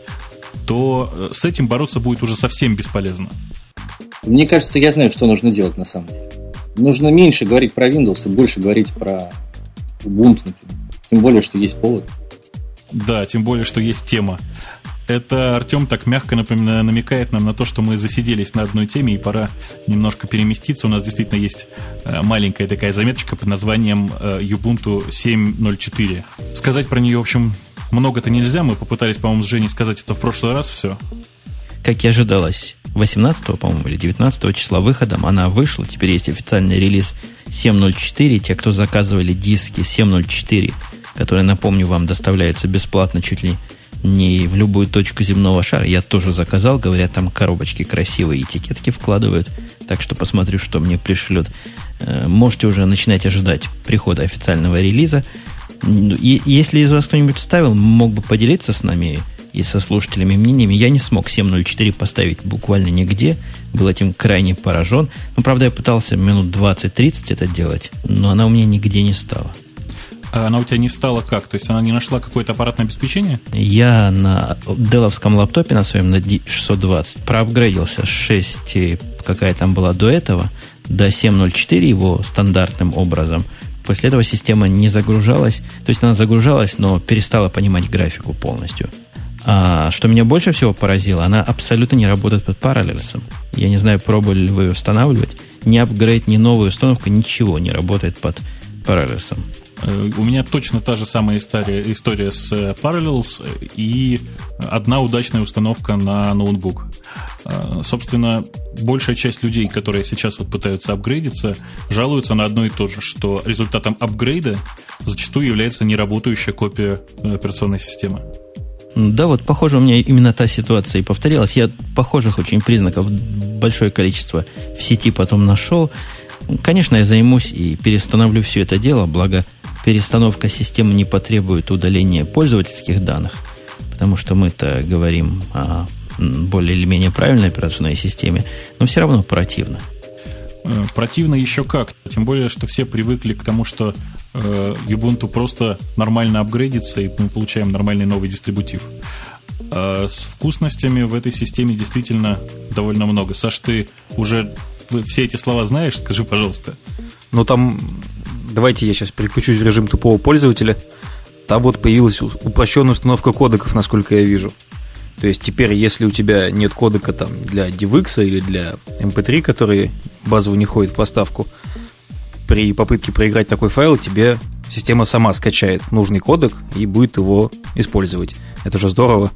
Speaker 2: то э, с этим бороться будет уже совсем бесполезно.
Speaker 4: Мне кажется, я знаю, что нужно делать на самом деле. Нужно меньше говорить про Windows и больше говорить про Ubuntu. Тем более, что есть повод.
Speaker 2: Да, тем более, что есть тема. Это Артем так мягко например, намекает нам на то, что мы засиделись на одной теме и пора немножко переместиться. У нас действительно есть э, маленькая такая заметочка под названием э, Ubuntu 7.04. Сказать про нее, в общем, много-то нельзя. Мы попытались, по-моему, с Женей сказать это в прошлый раз все.
Speaker 1: Как и ожидалось, 18, по-моему, или 19 числа выходом она вышла. Теперь есть официальный релиз 7.04. Те, кто заказывали диски 7.04, которые, напомню, вам доставляются бесплатно чуть ли не в любую точку земного шара. Я тоже заказал, говорят, там коробочки красивые, этикетки вкладывают. Так что посмотрю, что мне пришлют. Э, можете уже начинать ожидать прихода официального релиза. И если из вас кто-нибудь вставил, мог бы поделиться с нами, и со слушателями мнениями. Я не смог 7.04 поставить буквально нигде. Был этим крайне поражен. Ну, правда, я пытался минут 20-30 это делать, но она у меня нигде не стала.
Speaker 2: А она у тебя не стала как? То есть она не нашла какое-то аппаратное обеспечение?
Speaker 1: Я на деловском лаптопе на своем на D620 проапгрейдился с 6, какая там была до этого, до 7.04 его стандартным образом. После этого система не загружалась. То есть она загружалась, но перестала понимать графику полностью. А что меня больше всего поразило, она абсолютно не работает под параллельсом. Я не знаю, пробовали ли вы ее устанавливать. Ни апгрейд, ни новая установка, ничего не работает под параллельсом.
Speaker 2: Э, у меня точно та же самая история, история с э, Parallels и одна удачная установка на ноутбук. Э, собственно, большая часть людей, которые сейчас вот пытаются апгрейдиться, жалуются на одно и то же, что результатом апгрейда зачастую является неработающая копия операционной системы.
Speaker 1: Да, вот, похоже, у меня именно та ситуация и повторилась. Я похожих очень признаков большое количество в сети потом нашел. Конечно, я займусь и перестановлю все это дело, благо перестановка системы не потребует удаления пользовательских данных, потому что мы-то говорим о более или менее правильной операционной системе, но все равно противно.
Speaker 2: Э, противно еще как. Тем более, что все привыкли к тому, что э, Ubuntu просто нормально апгрейдится, и мы получаем нормальный новый дистрибутив. А с вкусностями в этой системе действительно довольно много. Саш, ты уже все эти слова знаешь? Скажи, пожалуйста.
Speaker 3: Ну, там, давайте я сейчас переключусь в режим тупого пользователя. Там вот появилась упрощенная установка кодеков, насколько я вижу. То есть теперь, если у тебя нет кодека там для DivX или для MP3, который базово не ходит в поставку, при попытке проиграть такой файл тебе система сама скачает нужный кодек и будет его использовать. Это же здорово.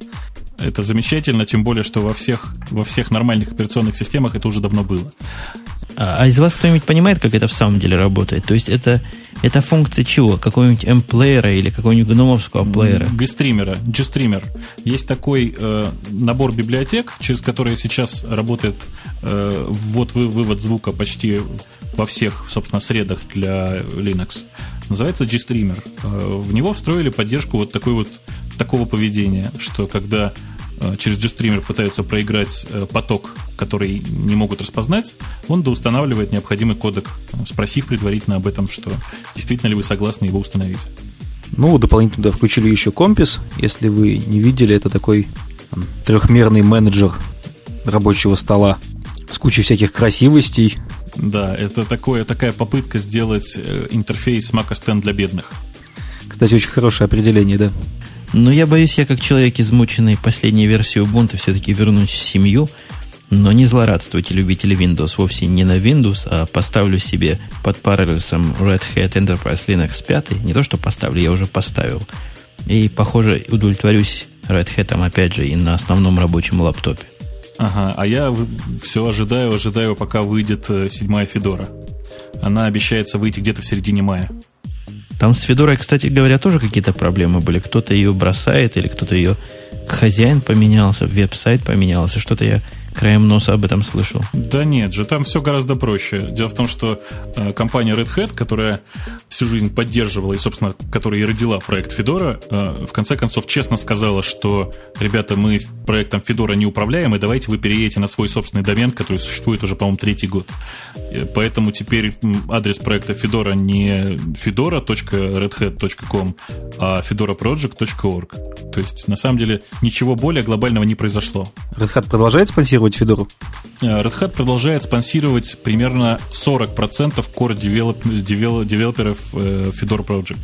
Speaker 2: Это замечательно, тем более, что во всех, во всех нормальных операционных системах это уже давно было.
Speaker 1: А, а из вас кто-нибудь понимает, как это в самом деле работает? То есть это, это функция чего? Какого-нибудь M-плеера или какого-нибудь гномовского плеера?
Speaker 2: G-стримера, G-стример. Есть такой э, набор библиотек, через которые сейчас работает э, ввод-вывод звука почти во всех, собственно, средах для Linux. Называется G-стример. Э, в него встроили поддержку вот такой вот такого поведения, что когда через GStreamer пытаются проиграть э, поток, который не могут распознать, он доустанавливает необходимый кодек, спросив предварительно об этом, что действительно ли вы согласны его установить.
Speaker 3: Ну, дополнительно туда включили еще компис. Если вы не видели, это такой там, трехмерный менеджер рабочего стола с кучей всяких красивостей.
Speaker 2: Да, это такое, такая попытка сделать э, интерфейс Mac OS X для бедных.
Speaker 3: Кстати, очень хорошее определение, да.
Speaker 1: Но я боюсь, я как человек, измученный последней версией Ubuntu, все-таки вернусь в семью. Но не злорадствуйте, любители Windows, вовсе не на Windows, а поставлю себе под параллельсом Red Hat Enterprise Linux 5. Не то, что поставлю, я уже поставил. И, похоже, удовлетворюсь Red Hat опять же и на основном рабочем лаптопе.
Speaker 2: Ага, а я все ожидаю, ожидаю, пока выйдет э, седьмая Федора. Она обещается выйти где-то в середине мая.
Speaker 1: Там с Федорой, кстати говоря, тоже какие-то проблемы были. Кто-то ее бросает, или кто-то ее хозяин поменялся, веб-сайт поменялся. Что-то я краем носа об этом слышал.
Speaker 2: Да нет же, там все гораздо проще. Дело в том, что э, компания Red Hat, которая всю жизнь поддерживала и, собственно, которая и родила проект Fedora, э, в конце концов честно сказала, что, ребята, мы проектом Fedora не управляем, и давайте вы переедете на свой собственный домен, который существует уже, по-моему, третий год. Э, поэтому теперь адрес проекта Fedora не fedora.redhat.com, а fedoraproject.org. То есть, на самом деле, ничего более глобального не произошло.
Speaker 3: Red Hat продолжает спонсировать Fedora?
Speaker 2: Э, Red Hat продолжает спонсировать примерно 40% core девелоперов э, Fedora Project.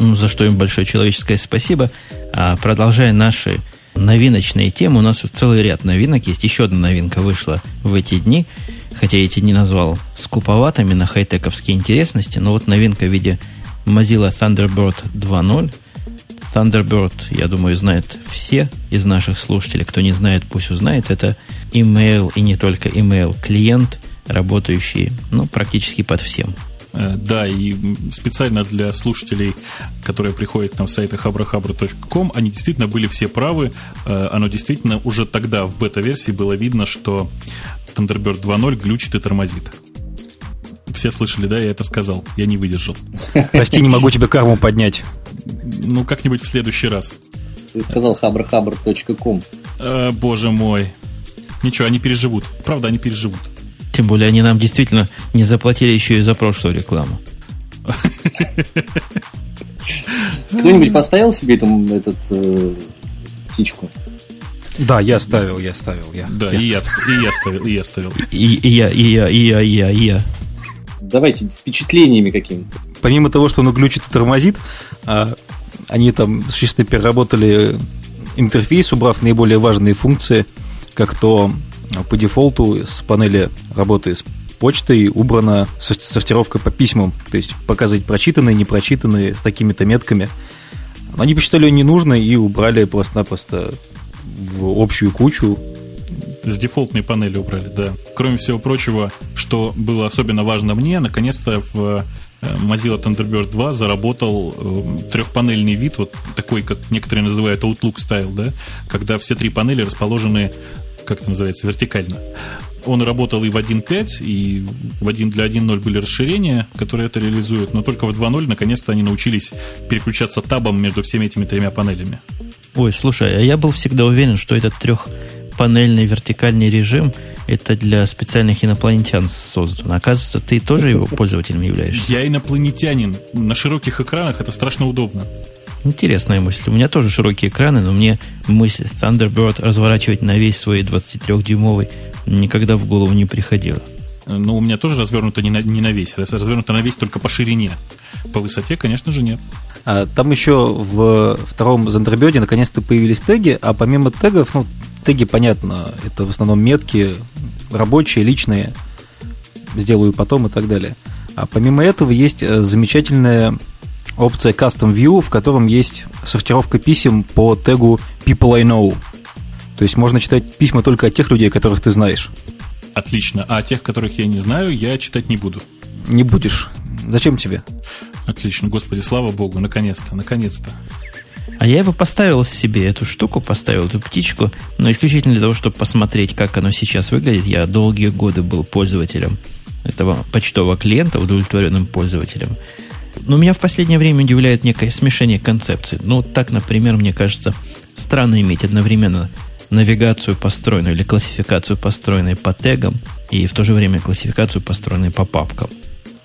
Speaker 1: Ну, за что им большое человеческое спасибо. А продолжая наши новиночные темы, у нас целый ряд новинок есть. Еще одна новинка вышла в эти дни, хотя я эти дни назвал скуповатыми на хай-тековские интересности, но вот новинка в виде Mozilla Thunderbird 2.0 Thunderbird, я думаю, знают все из наших слушателей. Кто не знает, пусть узнает. Это email и не только email клиент, работающий ну, практически под всем.
Speaker 2: Э, да, и специально для слушателей, которые приходят на сайты habrahabra.com, они действительно были все правы. Э, оно действительно уже тогда в бета-версии было видно, что Thunderbird 2.0 глючит и тормозит. Все слышали, да, я это сказал. Я не выдержал.
Speaker 3: Прости, не могу тебе карму поднять.
Speaker 2: Ну, как-нибудь в следующий раз.
Speaker 4: Ты сказал хабрхабр.ком.
Speaker 2: Э, боже мой. Ничего, они переживут. Правда, они переживут.
Speaker 1: Тем более они нам действительно не заплатили еще и за прошлую рекламу.
Speaker 4: Кто-нибудь поставил себе там этот э, птичку?
Speaker 3: Да, я ставил, я ставил, я.
Speaker 2: Да, и я, и я ставил, и я ставил.
Speaker 1: И, и я, и я, и я, и я, и я.
Speaker 4: Давайте впечатлениями какими-то.
Speaker 3: Помимо того, что он глючит и тормозит, а, они там существенно переработали интерфейс, убрав наиболее важные функции, как то по дефолту с панели работы с почтой убрана сортировка по письмам, то есть показывать прочитанные, непрочитанные с такими-то метками. Но они посчитали ее ненужной и убрали просто-напросто в общую кучу.
Speaker 2: С дефолтной панели убрали, да. Кроме всего прочего, что было особенно важно мне, наконец-то в э, Mozilla Thunderbird 2 заработал э, трехпанельный вид, вот такой, как некоторые называют Outlook стайл, да, когда все три панели расположены, как это называется, вертикально. Он работал и в 1.5, и в 1 для 1.0 были расширения, которые это реализуют, но только в 2.0 наконец-то они научились переключаться табом между всеми этими тремя панелями.
Speaker 1: Ой, слушай, а я был всегда уверен, что этот трехпанельный вертикальный режим это для специальных инопланетян создан. Оказывается, ты тоже его пользователем являешься.
Speaker 2: Я инопланетянин. На широких экранах это страшно удобно.
Speaker 1: Интересная мысль. У меня тоже широкие экраны, но мне мысль Thunderbird разворачивать на весь свой 23-дюймовый никогда в голову не приходила.
Speaker 2: Ну, у меня тоже развернуто не на, не на весь, развернуто на весь только по ширине. По высоте, конечно же, нет.
Speaker 3: А, там еще в втором Thunderbird наконец-то появились теги, а помимо тегов, ну, теги, понятно, это в основном метки рабочие, личные, сделаю потом и так далее. А помимо этого есть э, замечательная опция Custom View, в котором есть сортировка писем по тегу People I Know. То есть можно читать письма только от тех людей, которых ты знаешь.
Speaker 2: Отлично. А тех, которых я не знаю, я читать не буду.
Speaker 3: Не будешь. Зачем тебе?
Speaker 2: Отлично, господи, слава богу, наконец-то, наконец-то.
Speaker 1: А я его поставил себе, эту штуку поставил, эту птичку, но исключительно для того, чтобы посмотреть, как оно сейчас выглядит. Я долгие годы был пользователем этого почтового клиента, удовлетворенным пользователем. Но меня в последнее время удивляет некое смешение концепций. Ну, так, например, мне кажется, странно иметь одновременно навигацию построенную или классификацию построенную по тегам и в то же время классификацию построенную по папкам.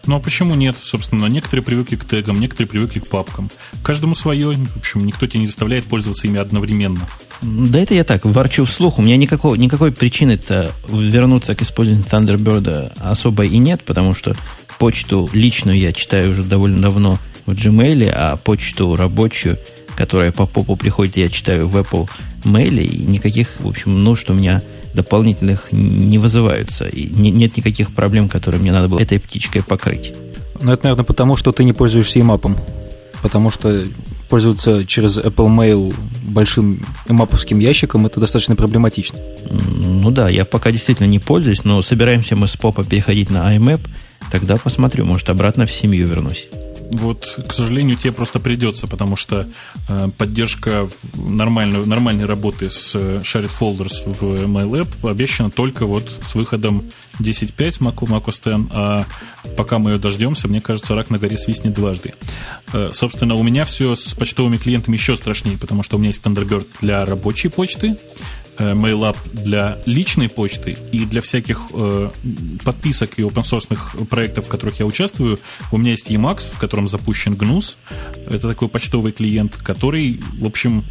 Speaker 2: Ну а почему нет? Собственно, некоторые привыкли к тегам, некоторые привыкли к папкам. Каждому свое. В общем, никто тебя не заставляет пользоваться ими одновременно.
Speaker 1: Да это я так, ворчу вслух. У меня никакого, никакой причины-то вернуться к использованию Thunderbird особо и нет, потому что почту личную я читаю уже довольно давно в Gmail, а почту рабочую, которая по попу приходит, я читаю в Apple Mail, и никаких, в общем, нужд у меня дополнительных не вызываются. И не, нет никаких проблем, которые мне надо было этой птичкой покрыть.
Speaker 3: Ну, это, наверное, потому, что ты не пользуешься имапом. Потому что пользоваться через Apple Mail большим имаповским ящиком это достаточно проблематично.
Speaker 1: Ну да, я пока действительно не пользуюсь, но собираемся мы с попа переходить на iMap, тогда посмотрю, может, обратно в семью вернусь.
Speaker 2: Вот, к сожалению, тебе просто придется, потому что э, поддержка нормальной, нормальной работы с э, Shared Folders в MyLab обещана только вот с выходом 10.5 Mac, macOS 10, а пока мы ее дождемся, мне кажется, рак на горе свистнет дважды. Э, собственно, у меня все с почтовыми клиентами еще страшнее, потому что у меня есть Thunderbird для рабочей почты, MailUp для личной почты и для всяких э, подписок и open проектов, в которых я участвую, у меня есть Emacs, в котором запущен GNUS. Это такой почтовый клиент, который, в общем,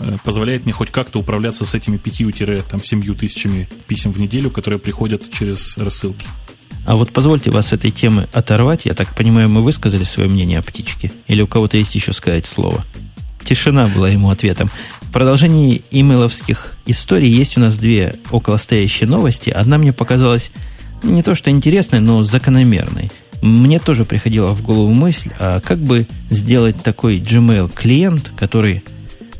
Speaker 2: э, позволяет мне хоть как-то управляться с этими пятью-семью тысячами писем в неделю, которые приходят через рассылки.
Speaker 1: А вот позвольте вас с этой темы оторвать. Я так понимаю, мы высказали свое мнение о птичке? Или у кого-то есть еще сказать слово? Тишина была ему ответом продолжении имейловских историй есть у нас две околостоящие новости. Одна мне показалась не то что интересной, но закономерной. Мне тоже приходила в голову мысль, а как бы сделать такой Gmail клиент, который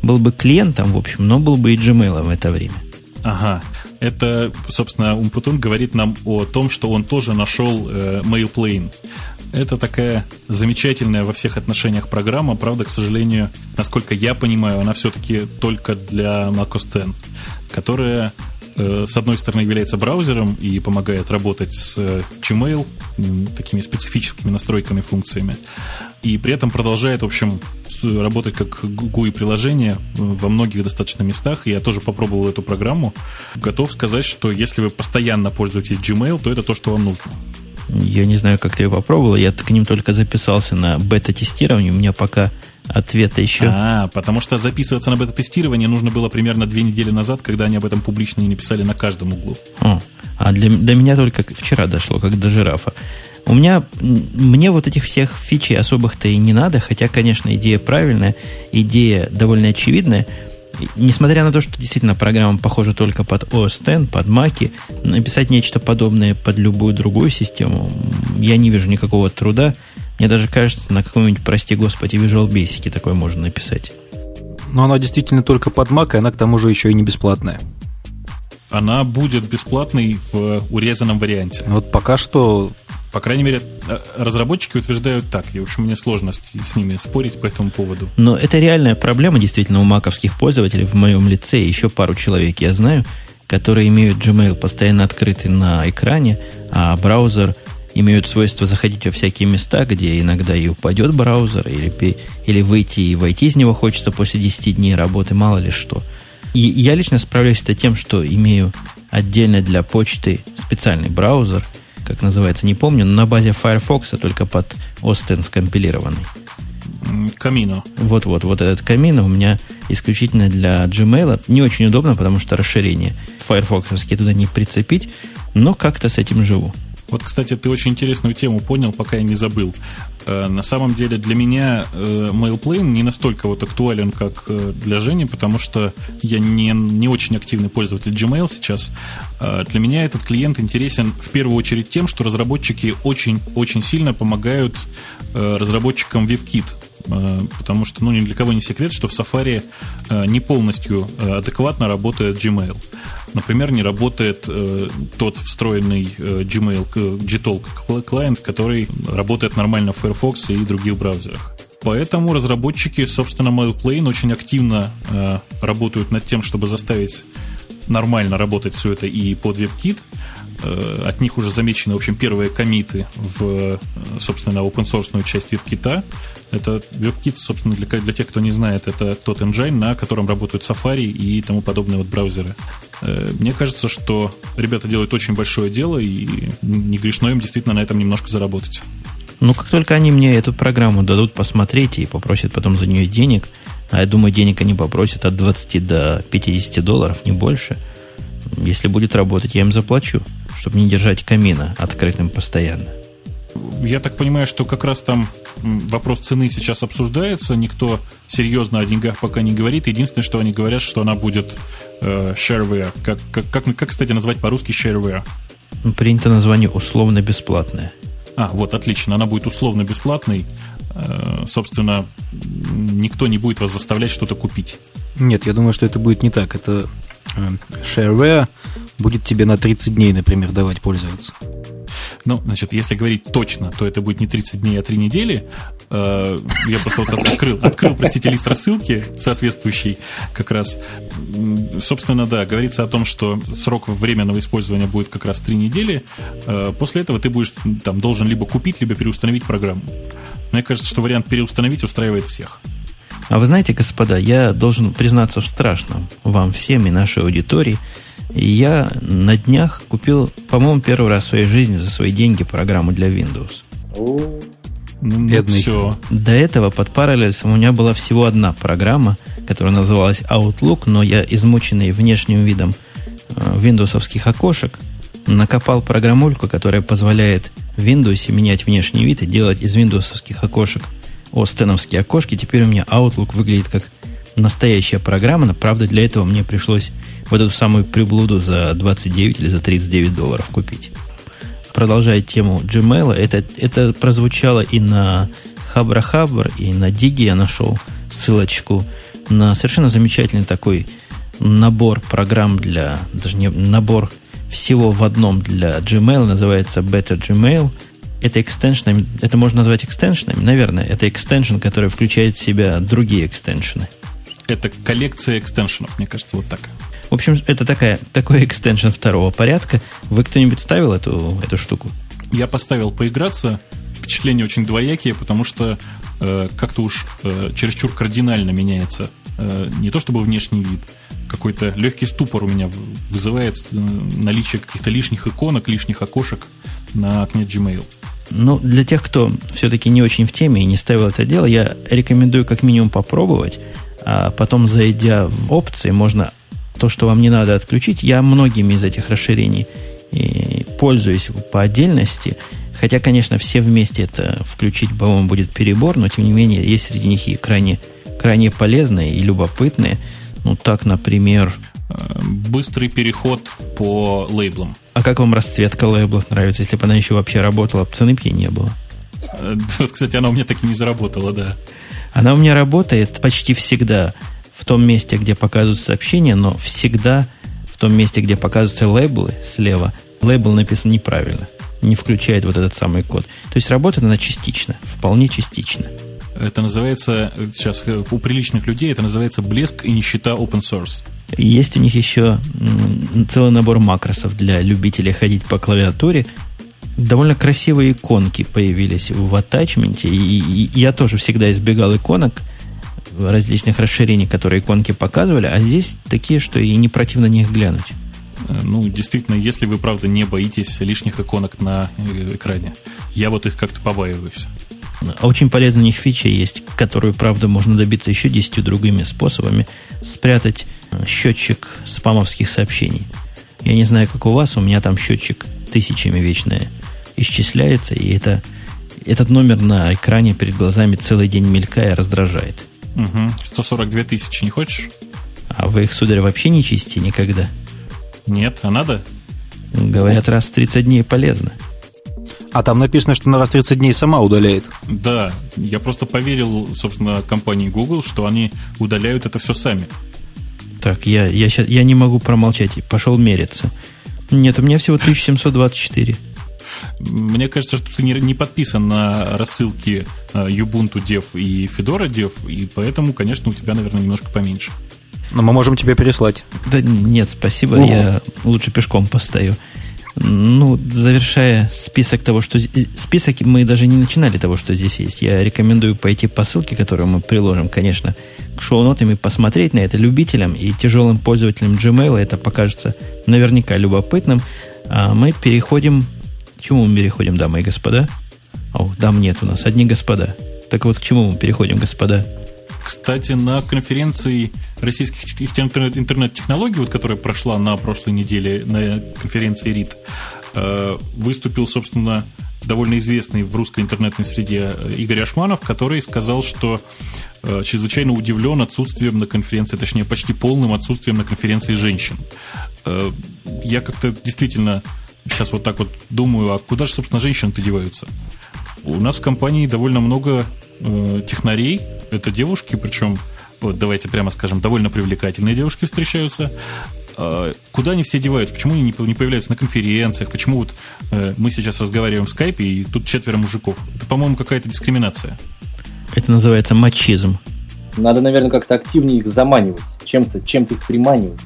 Speaker 1: был бы клиентом, в общем, но был бы и Gmail в это время.
Speaker 2: Ага. Это, собственно, Умпутун говорит нам о том, что он тоже нашел э, MailPlane. Это такая замечательная во всех отношениях программа. Правда, к сожалению, насколько я понимаю, она все-таки только для macOS 10, которая э, с одной стороны является браузером и помогает работать с э, Gmail, такими специфическими настройками, функциями, и при этом продолжает, в общем, работать как GUI-приложение во многих достаточно местах. Я тоже попробовал эту программу. Готов сказать, что если вы постоянно пользуетесь Gmail, то это то, что вам нужно.
Speaker 1: Я не знаю, как ты ее попробовал. Я к ним только записался на бета-тестирование. У меня пока ответа еще.
Speaker 2: А, потому что записываться на бета-тестирование нужно было примерно две недели назад, когда они об этом публично не написали на каждом углу.
Speaker 1: О, а для, до меня только вчера дошло, как до жирафа. У меня, мне вот этих всех фичей особых-то и не надо, хотя, конечно, идея правильная, идея довольно очевидная. Несмотря на то, что действительно программа похожа только под OS X, под Mac, написать нечто подобное под любую другую систему, я не вижу никакого труда. Мне даже кажется, на каком-нибудь, прости господи, Visual Basic такое можно написать.
Speaker 3: Но она действительно только под Mac, и она к тому же еще и не бесплатная.
Speaker 2: Она будет бесплатной в урезанном варианте.
Speaker 3: Вот пока что
Speaker 2: по крайней мере, э, разработчики утверждают так. И, в общем, мне сложно с, ними спорить по этому поводу.
Speaker 1: Но это реальная проблема действительно у маковских пользователей. В моем лице еще пару человек я знаю, которые имеют Gmail постоянно открытый на экране, а браузер имеют свойство заходить во всякие места, где иногда и упадет браузер, или, или выйти и войти из него хочется после 10 дней работы, мало ли что. И я лично справляюсь это тем, что имею отдельно для почты специальный браузер – как называется, не помню, но на базе Firefox, а только под Остен скомпилированный.
Speaker 2: Камино.
Speaker 1: Вот-вот, вот этот Камино у меня исключительно для Gmail. Не очень удобно, потому что расширение Firefox туда не прицепить, но как-то с этим живу.
Speaker 2: Вот, кстати, ты очень интересную тему понял, пока я не забыл. Э, на самом деле для меня э, MailPlane не настолько вот актуален, как э, для Жени, потому что я не, не очень активный пользователь Gmail сейчас. Для меня этот клиент интересен в первую очередь тем, что разработчики очень-очень сильно помогают разработчикам WebKit потому что ну, ни для кого не секрет, что в Safari не полностью адекватно работает Gmail. Например, не работает э, тот встроенный э, Gmail Gtalk клиент, который работает нормально в Firefox и других браузерах. Поэтому разработчики, собственно, MailPlane очень активно э, работают над тем, чтобы заставить нормально работать все это и под WebKit. Э, от них уже замечены, в общем, первые комиты в, э, собственно, open source часть WebKit. Это WebKit, собственно, для, для тех, кто не знает, это тот engine, на котором работают Safari и тому подобные вот браузеры. Э, мне кажется, что ребята делают очень большое дело, и не грешно им действительно на этом немножко заработать.
Speaker 1: Ну, как только они мне эту программу дадут посмотреть и попросят потом за нее денег, а я думаю, денег они попросят от 20 до 50 долларов, не больше, если будет работать, я им заплачу чтобы не держать камина открытым постоянно.
Speaker 2: Я так понимаю, что как раз там вопрос цены сейчас обсуждается. Никто серьезно о деньгах пока не говорит. Единственное, что они говорят, что она будет э, shareware. Как, как, как, как, кстати, назвать по-русски shareware?
Speaker 1: Принято название условно бесплатное.
Speaker 2: А, вот, отлично. Она будет условно бесплатной. Э, собственно, никто не будет вас заставлять что-то купить.
Speaker 3: Нет, я думаю, что это будет не так. Это shareware будет тебе на 30 дней, например, давать пользоваться.
Speaker 2: Ну, значит, если говорить точно, то это будет не 30 дней, а 3 недели. Э, я просто вот открыл, открыл, простите, лист рассылки соответствующий как раз. Собственно, да, говорится о том, что срок временного использования будет как раз 3 недели. Э, после этого ты будешь там должен либо купить, либо переустановить программу. Мне кажется, что вариант переустановить устраивает всех.
Speaker 1: А вы знаете, господа, я должен признаться в страшном вам всем и нашей аудитории – я на днях купил, по-моему, первый раз в своей жизни за свои деньги программу для Windows.
Speaker 2: Ну, Бедный. Все.
Speaker 1: До этого под Parallels у меня была всего одна программа, которая называлась Outlook, но я, измученный внешним видом э, виндовсовских окошек, накопал программульку, которая позволяет в Windows менять внешний вид и делать из виндовсовских окошек остеновские окошки. Теперь у меня Outlook выглядит как настоящая программа, но, правда, для этого мне пришлось вот эту самую приблуду за 29 или за 39 долларов купить. Продолжая тему Gmail, это, это прозвучало и на Хабра Хабр, и на Диги я нашел ссылочку на совершенно замечательный такой набор программ для, даже не набор всего в одном для Gmail, называется Better Gmail. Это экстеншн, это можно назвать экстеншнами, наверное, это экстеншн, который включает в себя другие экстеншены.
Speaker 2: Это коллекция экстеншенов, мне кажется, вот так.
Speaker 1: В общем, это такая, такой экстеншн второго порядка. Вы кто-нибудь ставил эту, эту штуку?
Speaker 2: Я поставил поиграться. Впечатления очень двоякие, потому что э, как-то уж э, чересчур кардинально меняется э, не то чтобы внешний вид, какой-то легкий ступор у меня вызывает э, наличие каких-то лишних иконок, лишних окошек на окне Gmail.
Speaker 1: Ну, для тех, кто все-таки не очень в теме и не ставил это дело, я рекомендую как минимум попробовать, а потом, зайдя в опции, можно то, что вам не надо отключить. Я многими из этих расширений и пользуюсь по отдельности. Хотя, конечно, все вместе это включить, по-моему, будет перебор, но тем не менее, есть среди них и крайне, крайне полезные и любопытные. Ну, так, например...
Speaker 2: Э, быстрый переход по лейблам.
Speaker 1: А как вам расцветка лейблов нравится, если бы она еще вообще работала, цены бы не было? (laughs)
Speaker 2: Вот, кстати, она у меня так и не заработала, да.
Speaker 1: Она у меня работает почти всегда в том месте, где показываются сообщения, но всегда в том месте, где показываются лейблы слева, лейбл написан неправильно, не включает вот этот самый код. То есть работает она частично, вполне частично.
Speaker 2: Это называется, сейчас у приличных людей это называется блеск и нищета open source.
Speaker 1: Есть у них еще целый набор макросов для любителей ходить по клавиатуре. Довольно красивые иконки появились в атачменте. И, и я тоже всегда избегал иконок различных расширений, которые иконки показывали, а здесь такие, что и не противно них глянуть.
Speaker 2: Э, ну, действительно, если вы, правда, не боитесь лишних иконок на э, экране. Я вот их как-то побаиваюсь.
Speaker 1: А очень полезная у них фича есть, которую, правда, можно добиться еще десятью другими способами. Спрятать э, счетчик спамовских сообщений. Я не знаю, как у вас, у меня там счетчик тысячами вечно исчисляется, и это, этот номер на экране перед глазами целый день мелькая раздражает.
Speaker 2: Угу. 142 тысячи не хочешь?
Speaker 1: А вы их, сударь, вообще не чистите никогда?
Speaker 2: Нет, а надо?
Speaker 1: Говорят, раз в 30 дней полезно.
Speaker 3: А там написано, что на раз 30 дней сама удаляет.
Speaker 2: Да, я просто поверил, собственно, компании Google, что они удаляют это все сами.
Speaker 1: Так, я, я, сейчас, я не могу промолчать, пошел мериться. Нет, у меня всего 1724.
Speaker 2: Мне кажется, что ты не, не подписан на рассылки э, Ubuntu Dev и Fedora Dev, и поэтому, конечно, у тебя, наверное, немножко поменьше.
Speaker 3: Но мы можем тебе переслать.
Speaker 1: Да нет, спасибо, О. я лучше пешком постою. Ну, завершая список того, что... Список мы даже не начинали того, что здесь есть. Я рекомендую пойти по ссылке, которую мы приложим, конечно, к шоу-нотам и посмотреть на это любителям и тяжелым пользователям Gmail. Это покажется наверняка любопытным. А мы переходим чему мы переходим, дамы и господа? О, дам нет у нас, одни господа. Так вот, к чему мы переходим, господа?
Speaker 2: Кстати, на конференции российских интернет-технологий, вот, которая прошла на прошлой неделе на конференции РИТ, э, выступил, собственно, довольно известный в русской интернетной среде э, Игорь Ашманов, который сказал, что э, чрезвычайно удивлен отсутствием на конференции, точнее, почти полным отсутствием на конференции женщин. Я как-то действительно сейчас вот так вот думаю, а куда же, собственно, женщины-то деваются? У нас в компании довольно много технарей, это девушки, причем, вот давайте прямо скажем, довольно привлекательные девушки встречаются. Э, куда они все деваются? Почему они не, не появляются на конференциях? Почему вот э, мы сейчас разговариваем в скайпе, и тут четверо мужиков? Это, по-моему, какая-то дискриминация.
Speaker 1: Это называется мачизм.
Speaker 4: Надо, наверное, как-то активнее их заманивать, чем-то чем их приманивать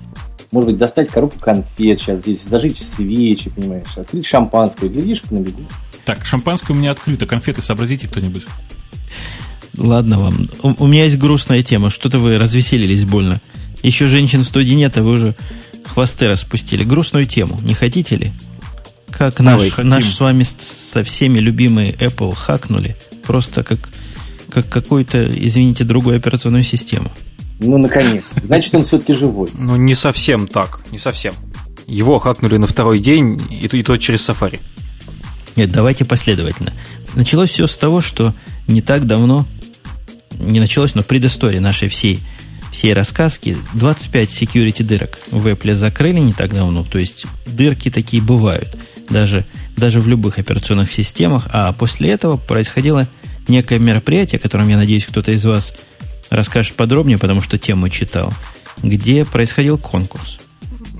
Speaker 4: может быть, достать коробку конфет сейчас здесь, зажечь свечи, понимаешь, открыть шампанское, глядишь на бегу.
Speaker 2: Так, шампанское у меня открыто, конфеты сообразите кто-нибудь.
Speaker 1: Ладно вам. У, у меня есть грустная тема. Что-то вы развеселились больно. Еще женщин в студии нет, а вы уже хвосты распустили. Грустную тему. Не хотите ли? Как наш, наш с вами со всеми любимый Apple хакнули. Просто как, как какую-то, извините, другую операционную систему.
Speaker 4: Ну, наконец. Значит, он все-таки живой.
Speaker 3: Ну, не совсем так. Не совсем. Его хакнули на второй день, и, и то через Safari.
Speaker 1: Нет, давайте последовательно. Началось все с того, что не так давно, не началось, но предыстория нашей всей, всей рассказки, 25 security дырок в Apple закрыли не так давно, то есть дырки такие бывают, даже, даже в любых операционных системах, а после этого происходило некое мероприятие, о котором, я надеюсь, кто-то из вас расскажешь подробнее, потому что тему читал, где происходил конкурс.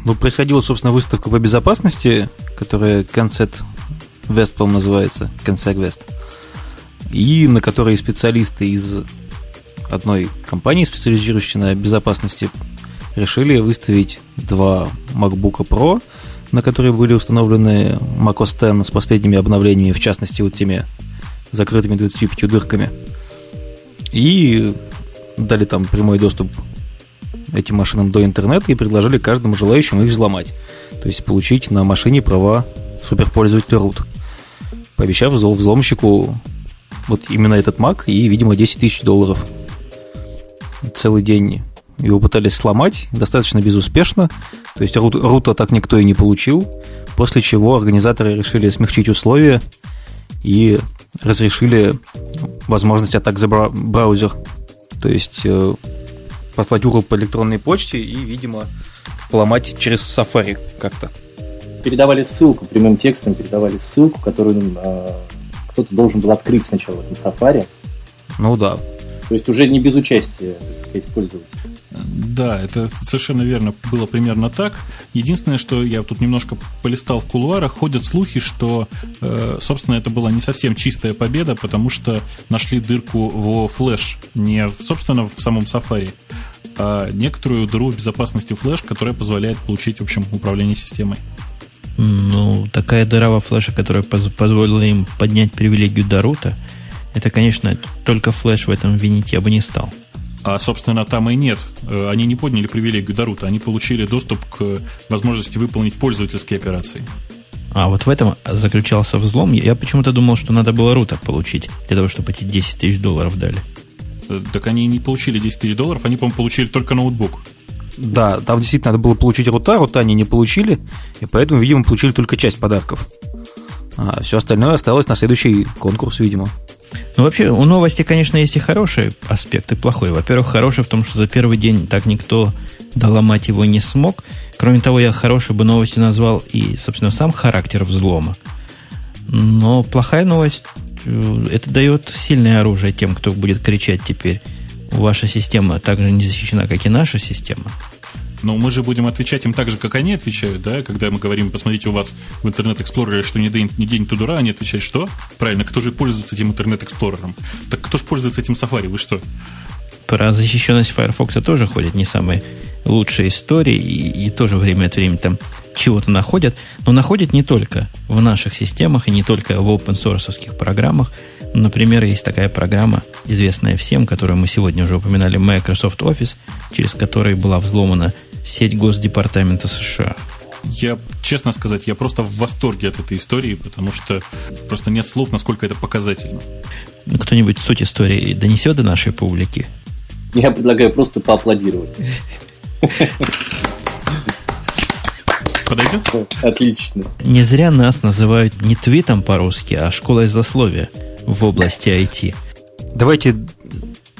Speaker 3: Ну, происходила, собственно, выставка по безопасности, которая Concept West, по-моему, называется, Consec West, и на которой специалисты из одной компании, специализирующей на безопасности, решили выставить два MacBook Pro, на которые были установлены macOS X с последними обновлениями, в частности, вот теми закрытыми 25 дырками – И дали там прямой доступ этим машинам до интернета и предложили каждому желающему их взломать. То есть получить на машине права суперпользователя root. Пообещав взломщику вот именно этот Mac и, видимо, 10 тысяч долларов. Целый день его пытались сломать, достаточно безуспешно. То есть рут, рута так никто и не получил. После чего организаторы решили смягчить условия и разрешили возможность атак за браузер. То есть э, послать URL по электронной почте и, видимо, поломать через Safari как-то.
Speaker 4: Передавали ссылку прямым текстом, передавали ссылку, которую э, кто-то должен был открыть сначала в этом Safari.
Speaker 3: Ну да.
Speaker 4: То есть уже не без участия, так сказать, пользователя.
Speaker 2: Да, это совершенно верно было примерно так. Единственное, что я тут немножко полистал в кулуарах, ходят слухи, что, э, собственно, это была не совсем чистая победа, потому что нашли дырку в флеш, не, собственно, в самом Safari, а некоторую дыру в безопасности флеш, которая позволяет получить, в общем, управление системой.
Speaker 1: Ну, такая дыра во флеше, которая позволила им поднять привилегию до рута, это, конечно, только флеш в этом винить я бы не стал.
Speaker 2: А, собственно, там и нет. Э, они не подняли привилегию до рута, они получили доступ к возможности выполнить пользовательские операции.
Speaker 1: А вот в этом заключался взлом. Я почему-то думал, что надо было рута получить, для того, чтобы эти 10 тысяч долларов дали.
Speaker 2: Э, так они не получили 10 тысяч долларов, они, по-моему, получили только ноутбук.
Speaker 3: Да, там действительно надо было получить рута, рута они не получили, и поэтому, видимо, получили только часть подарков. А все остальное осталось на следующий конкурс, видимо.
Speaker 1: Ну, вообще, у новости, конечно, есть и хороший аспект, и плохой. Во-первых, хороший в том, что за первый день так никто доломать его не смог. Кроме того, я хорошей бы новостью назвал и, собственно, сам характер взлома. Но плохая новость, э, это дает сильное оружие тем, кто будет кричать теперь. Ваша система так же не защищена, как и наша система.
Speaker 2: Но мы же будем отвечать им так же, как они отвечают, да? Когда мы говорим, посмотрите, у вас в Интернет Explorer, что не день, не день тудура, они отвечают, что? Правильно, кто же пользуется этим Интернет Explorer? Так кто же пользуется этим Safari? Вы что?
Speaker 1: Про защищенность Firefox тоже ходят не самые лучшие истории, и, и тоже время от времени там чего-то находят. Но находят не только в наших системах и не только в open source программах. Например, есть такая программа, известная всем, которую мы сегодня уже упоминали, Microsoft Office, через которой была взломана сеть Госдепартамента США.
Speaker 2: Я, честно сказать, я просто в восторге от этой истории, потому что просто нет слов, насколько это показательно.
Speaker 1: Ну, кто-нибудь суть истории донесет до нашей публики?
Speaker 4: Я предлагаю просто поаплодировать.
Speaker 2: Подойдет?
Speaker 4: Отлично.
Speaker 1: Не зря нас называют не твитом по-русски, а школой злословия в области IT.
Speaker 3: Давайте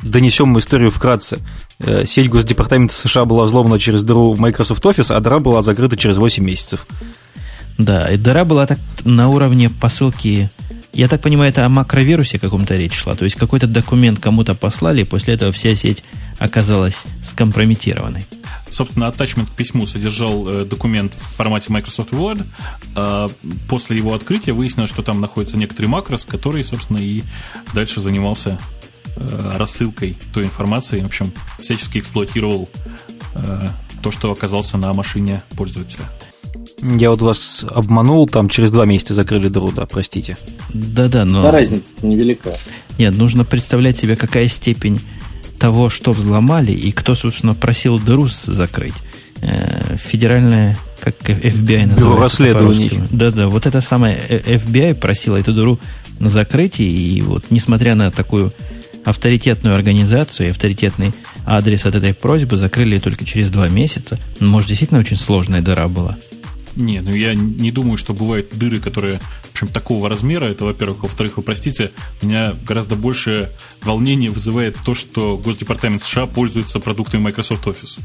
Speaker 3: донесем историю вкратце. Э, сеть Госдепартамента США была взломана через дыру в Microsoft Office, а дыра была закрыта через 8 месяцев.
Speaker 1: Да, и дыра была так на уровне посылки... Я так понимаю, это о макровирусе каком-то речь шла. То есть какой-то документ кому-то послали, и после этого вся сеть оказалась скомпрометированной.
Speaker 2: Собственно, attachment к письму содержал э, документ в формате Microsoft Word. А после его открытия выяснилось, что там находится некоторый макрос, который, собственно, и дальше занимался Э, рассылкой той информации, в общем, всячески эксплуатировал э, то, что оказался на машине пользователя.
Speaker 3: Я вот вас обманул, там через два месяца закрыли дыру, да, простите.
Speaker 1: Да-да, но...
Speaker 4: Да, разница-то невелика.
Speaker 1: Нет, нужно представлять себе, какая степень того, что взломали, и кто, собственно, просил дыру закрыть. Э, федеральная, как FBI называется. Бюро
Speaker 3: расследований.
Speaker 1: Да-да, вот это самое FBI просила эту дыру на закрытие, и вот несмотря на такую авторитетную организацию и авторитетный адрес от этой просьбы закрыли только через два месяца. Может, действительно очень сложная дыра была.
Speaker 2: Не, ну я не думаю, что бывают дыры, которые, в общем, такого размера. Это, во-первых. Во-вторых, вы простите, меня гораздо больше волнения вызывает то, что Госдепартамент США пользуется продуктами Microsoft Office.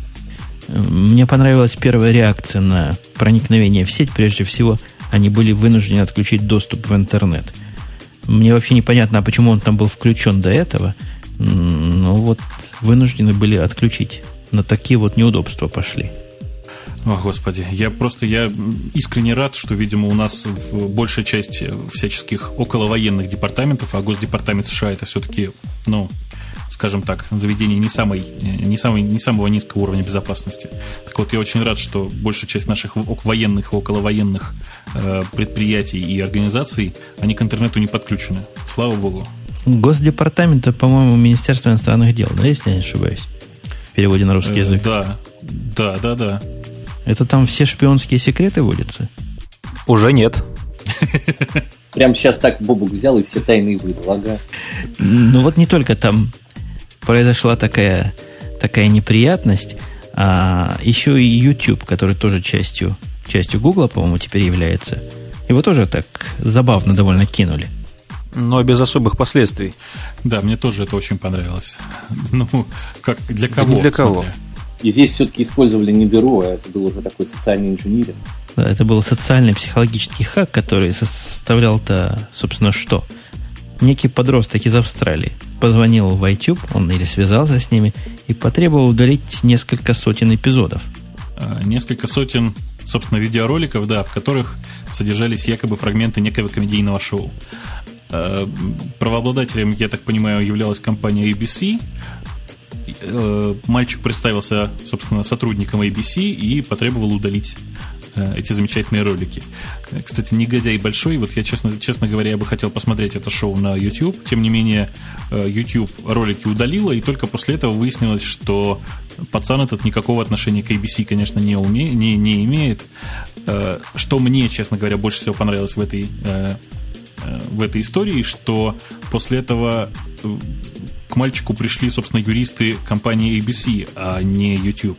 Speaker 1: Мне понравилась первая реакция на проникновение в сеть. Прежде всего, они были вынуждены отключить доступ в интернет. Мне вообще непонятно, а почему он там был включен до этого. Ну вот, вынуждены были отключить. На такие вот неудобства пошли.
Speaker 2: О, Господи, я просто, я искренне рад, что, видимо, у нас большая часть всяческих околовоенных департаментов, а Госдепартамент США это все-таки, ну, скажем так, заведение не, самой, не, самой, не самого низкого уровня безопасности. Так вот, я очень рад, что большая часть наших военных и околовоенных э, предприятий и организаций, они к интернету не подключены. Слава богу.
Speaker 1: Госдепартамента, по-моему, Министерство иностранных дел, да, если я не ошибаюсь? В переводе на русский
Speaker 2: Э,
Speaker 1: язык.
Speaker 2: Да, да, да, да.
Speaker 1: Это там все шпионские секреты водятся?
Speaker 3: Уже нет.
Speaker 4: Прям сейчас так Бобук взял и все тайны выдал, ага.
Speaker 1: Ну вот не только там произошла такая, такая неприятность, а еще и YouTube, который тоже частью, частью Google, по-моему, теперь является. Его тоже так забавно довольно кинули.
Speaker 3: Но без особых последствий.
Speaker 2: Да, мне тоже это очень понравилось. Ну, как для кого?
Speaker 3: не для кого.
Speaker 2: смотря.
Speaker 4: И здесь все-таки использовали не дыру, а это был уже такой социальный инженеринг.
Speaker 1: Да, это был социальный психологический хак, который составлял-то, собственно, что? Некий подросток из Австралии позвонил в iTube, он или связался с ними, и потребовал удалить несколько сотен эпизодов.
Speaker 2: А, Несколько сотен, собственно, видеороликов, да, в которых содержались якобы фрагменты некого комедийного шоу. А, Правообладателем, я так понимаю, являлась компания ABC. Э, Мальчик представился, собственно, сотрудником ABC и потребовал удалить э, эти замечательные ролики. Э, Кстати, негодяй большой. Вот я, честно, честно говоря, я бы хотел посмотреть это шоу на YouTube. Тем не менее, э, YouTube ролики удалила, и только после этого выяснилось, что пацан этот никакого отношения к ABC, конечно, не, уме, не, не имеет. Э, Что мне, честно говоря, больше всего понравилось в этой, э, э, в этой истории, что после этого э, к мальчику пришли, собственно, юристы компании ABC, а не YouTube.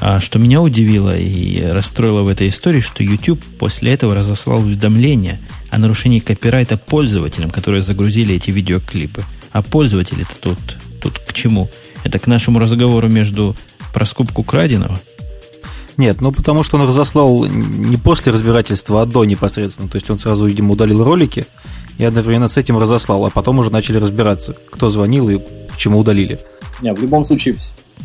Speaker 1: А что меня удивило и расстроило в этой истории, что YouTube после этого разослал уведомление о нарушении копирайта пользователям, которые загрузили эти видеоклипы. А пользователи-то тут, тут к чему? Это к нашему разговору между про скупку краденого?
Speaker 3: Нет, ну потому что он разослал не после разбирательства, а до непосредственно. То есть он сразу, видимо, удалил ролики и одновременно с этим разослал, а потом уже начали разбираться, кто звонил и почему удалили.
Speaker 4: Не, в любом случае,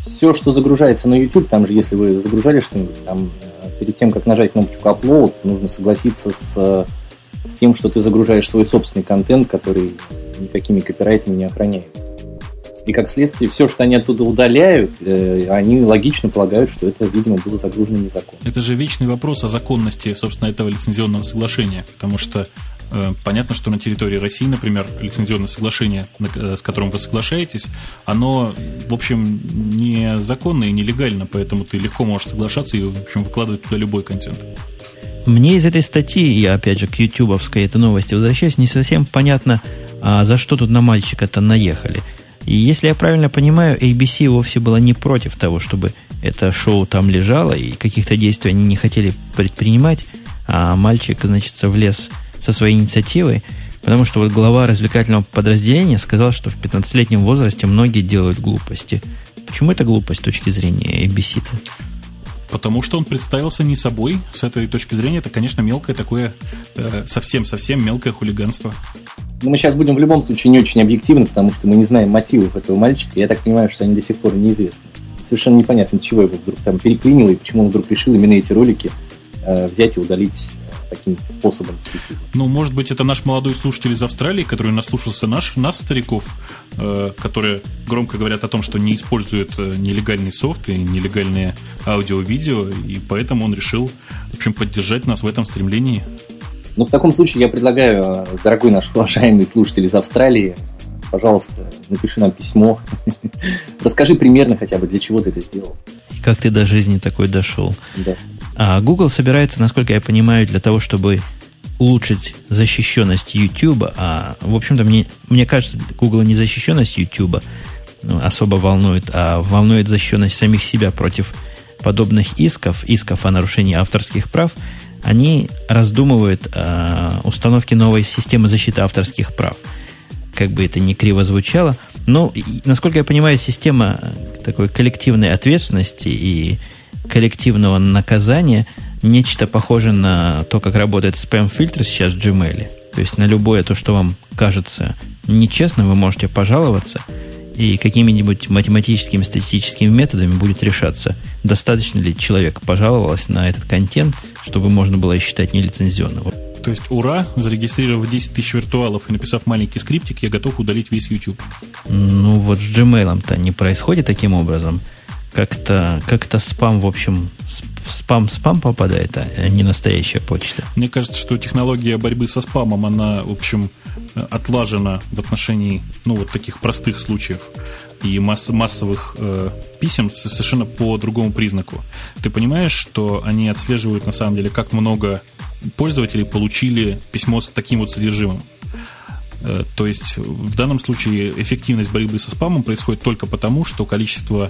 Speaker 4: все, что загружается на YouTube, там же, если вы загружали что-нибудь, там э, перед тем, как нажать кнопочку Upload, нужно согласиться с, э, с тем, что ты загружаешь свой собственный контент, который никакими копирайтами не охраняется. И как следствие, все, что они оттуда удаляют, э, они логично полагают, что это, видимо, было загружено незаконно.
Speaker 2: Это же вечный вопрос о законности, собственно, этого лицензионного соглашения, потому что понятно, что на территории России, например, лицензионное соглашение, э, с которым вы соглашаетесь, оно, в общем, не законно и нелегально, поэтому ты легко можешь соглашаться и, в общем, выкладывать туда любой контент.
Speaker 1: Мне из этой статьи, я опять же к ютубовской этой новости возвращаюсь, не совсем понятно, а за что тут на мальчика-то наехали. И если я правильно понимаю, ABC вовсе была не против того, чтобы это шоу там лежало, и каких-то действий они не хотели предпринимать, а мальчик, значит, влез со своей инициативой, потому что вот глава развлекательного подразделения сказал, что в 15-летнем возрасте многие делают глупости. Почему это глупость с точки зрения ABC-то?
Speaker 2: Потому что он представился не собой. С этой точки зрения это, конечно, мелкое такое, э, совсем-совсем мелкое хулиганство.
Speaker 4: Но мы сейчас будем в любом случае не очень объективны, потому что мы не знаем мотивов этого мальчика. Я так понимаю, что они до сих пор неизвестны. Совершенно непонятно, чего его вдруг там переклинило и почему он вдруг решил именно эти ролики э, взять и удалить таким способом. с YouTube.
Speaker 2: Ну, может быть, это наш молодой слушатель из Австралии, который наслушался наш, нас, стариков, э, которые громко говорят о том, что не используют э, нелегальный софт и нелегальные аудио-видео, и поэтому он решил, в общем, поддержать нас в этом стремлении.
Speaker 4: Ну, в таком случае я предлагаю, э, дорогой наш уважаемый слушатель из Австралии, пожалуйста, напиши нам письмо. (laughs) Расскажи примерно хотя бы, для чего ты это сделал.
Speaker 1: И как ты до жизни такой дошел?
Speaker 4: Да.
Speaker 1: А Google собирается, насколько я понимаю, для того, чтобы улучшить защищенность YouTube. А, в общем-то, мне, мне кажется, Google не защищенность YouTube ну, особо волнует, а волнует защищенность самих себя против подобных исков, исков о нарушении авторских прав. Они раздумывают о установке новой системы защиты авторских прав. Как бы это ни криво звучало. Но, и, насколько я понимаю, система такой коллективной ответственности и коллективного наказания нечто похожее на то, как работает спам-фильтр сейчас в Gmail. То есть на любое то, что вам кажется нечестным, вы можете пожаловаться, и какими-нибудь математическими, статистическими методами будет решаться, достаточно ли человек пожаловался на этот контент, чтобы можно было считать нелицензионным.
Speaker 2: То есть, ура, зарегистрировав 10 тысяч виртуалов и написав маленький скриптик, я готов удалить весь YouTube.
Speaker 1: Ну, вот с Gmail-то не происходит таким образом. Как-то как спам, в общем, спам-спам попадает, а не настоящая почта.
Speaker 2: Мне кажется, что технология борьбы со спамом, она, в общем, отлажена в отношении, ну, вот таких простых случаев и масс, массовых э, писем совершенно по другому признаку. Ты понимаешь, что они отслеживают, на самом деле, как много пользователей получили письмо с таким вот содержимым. Э, то есть в данном случае эффективность борьбы со спамом происходит только потому, что количество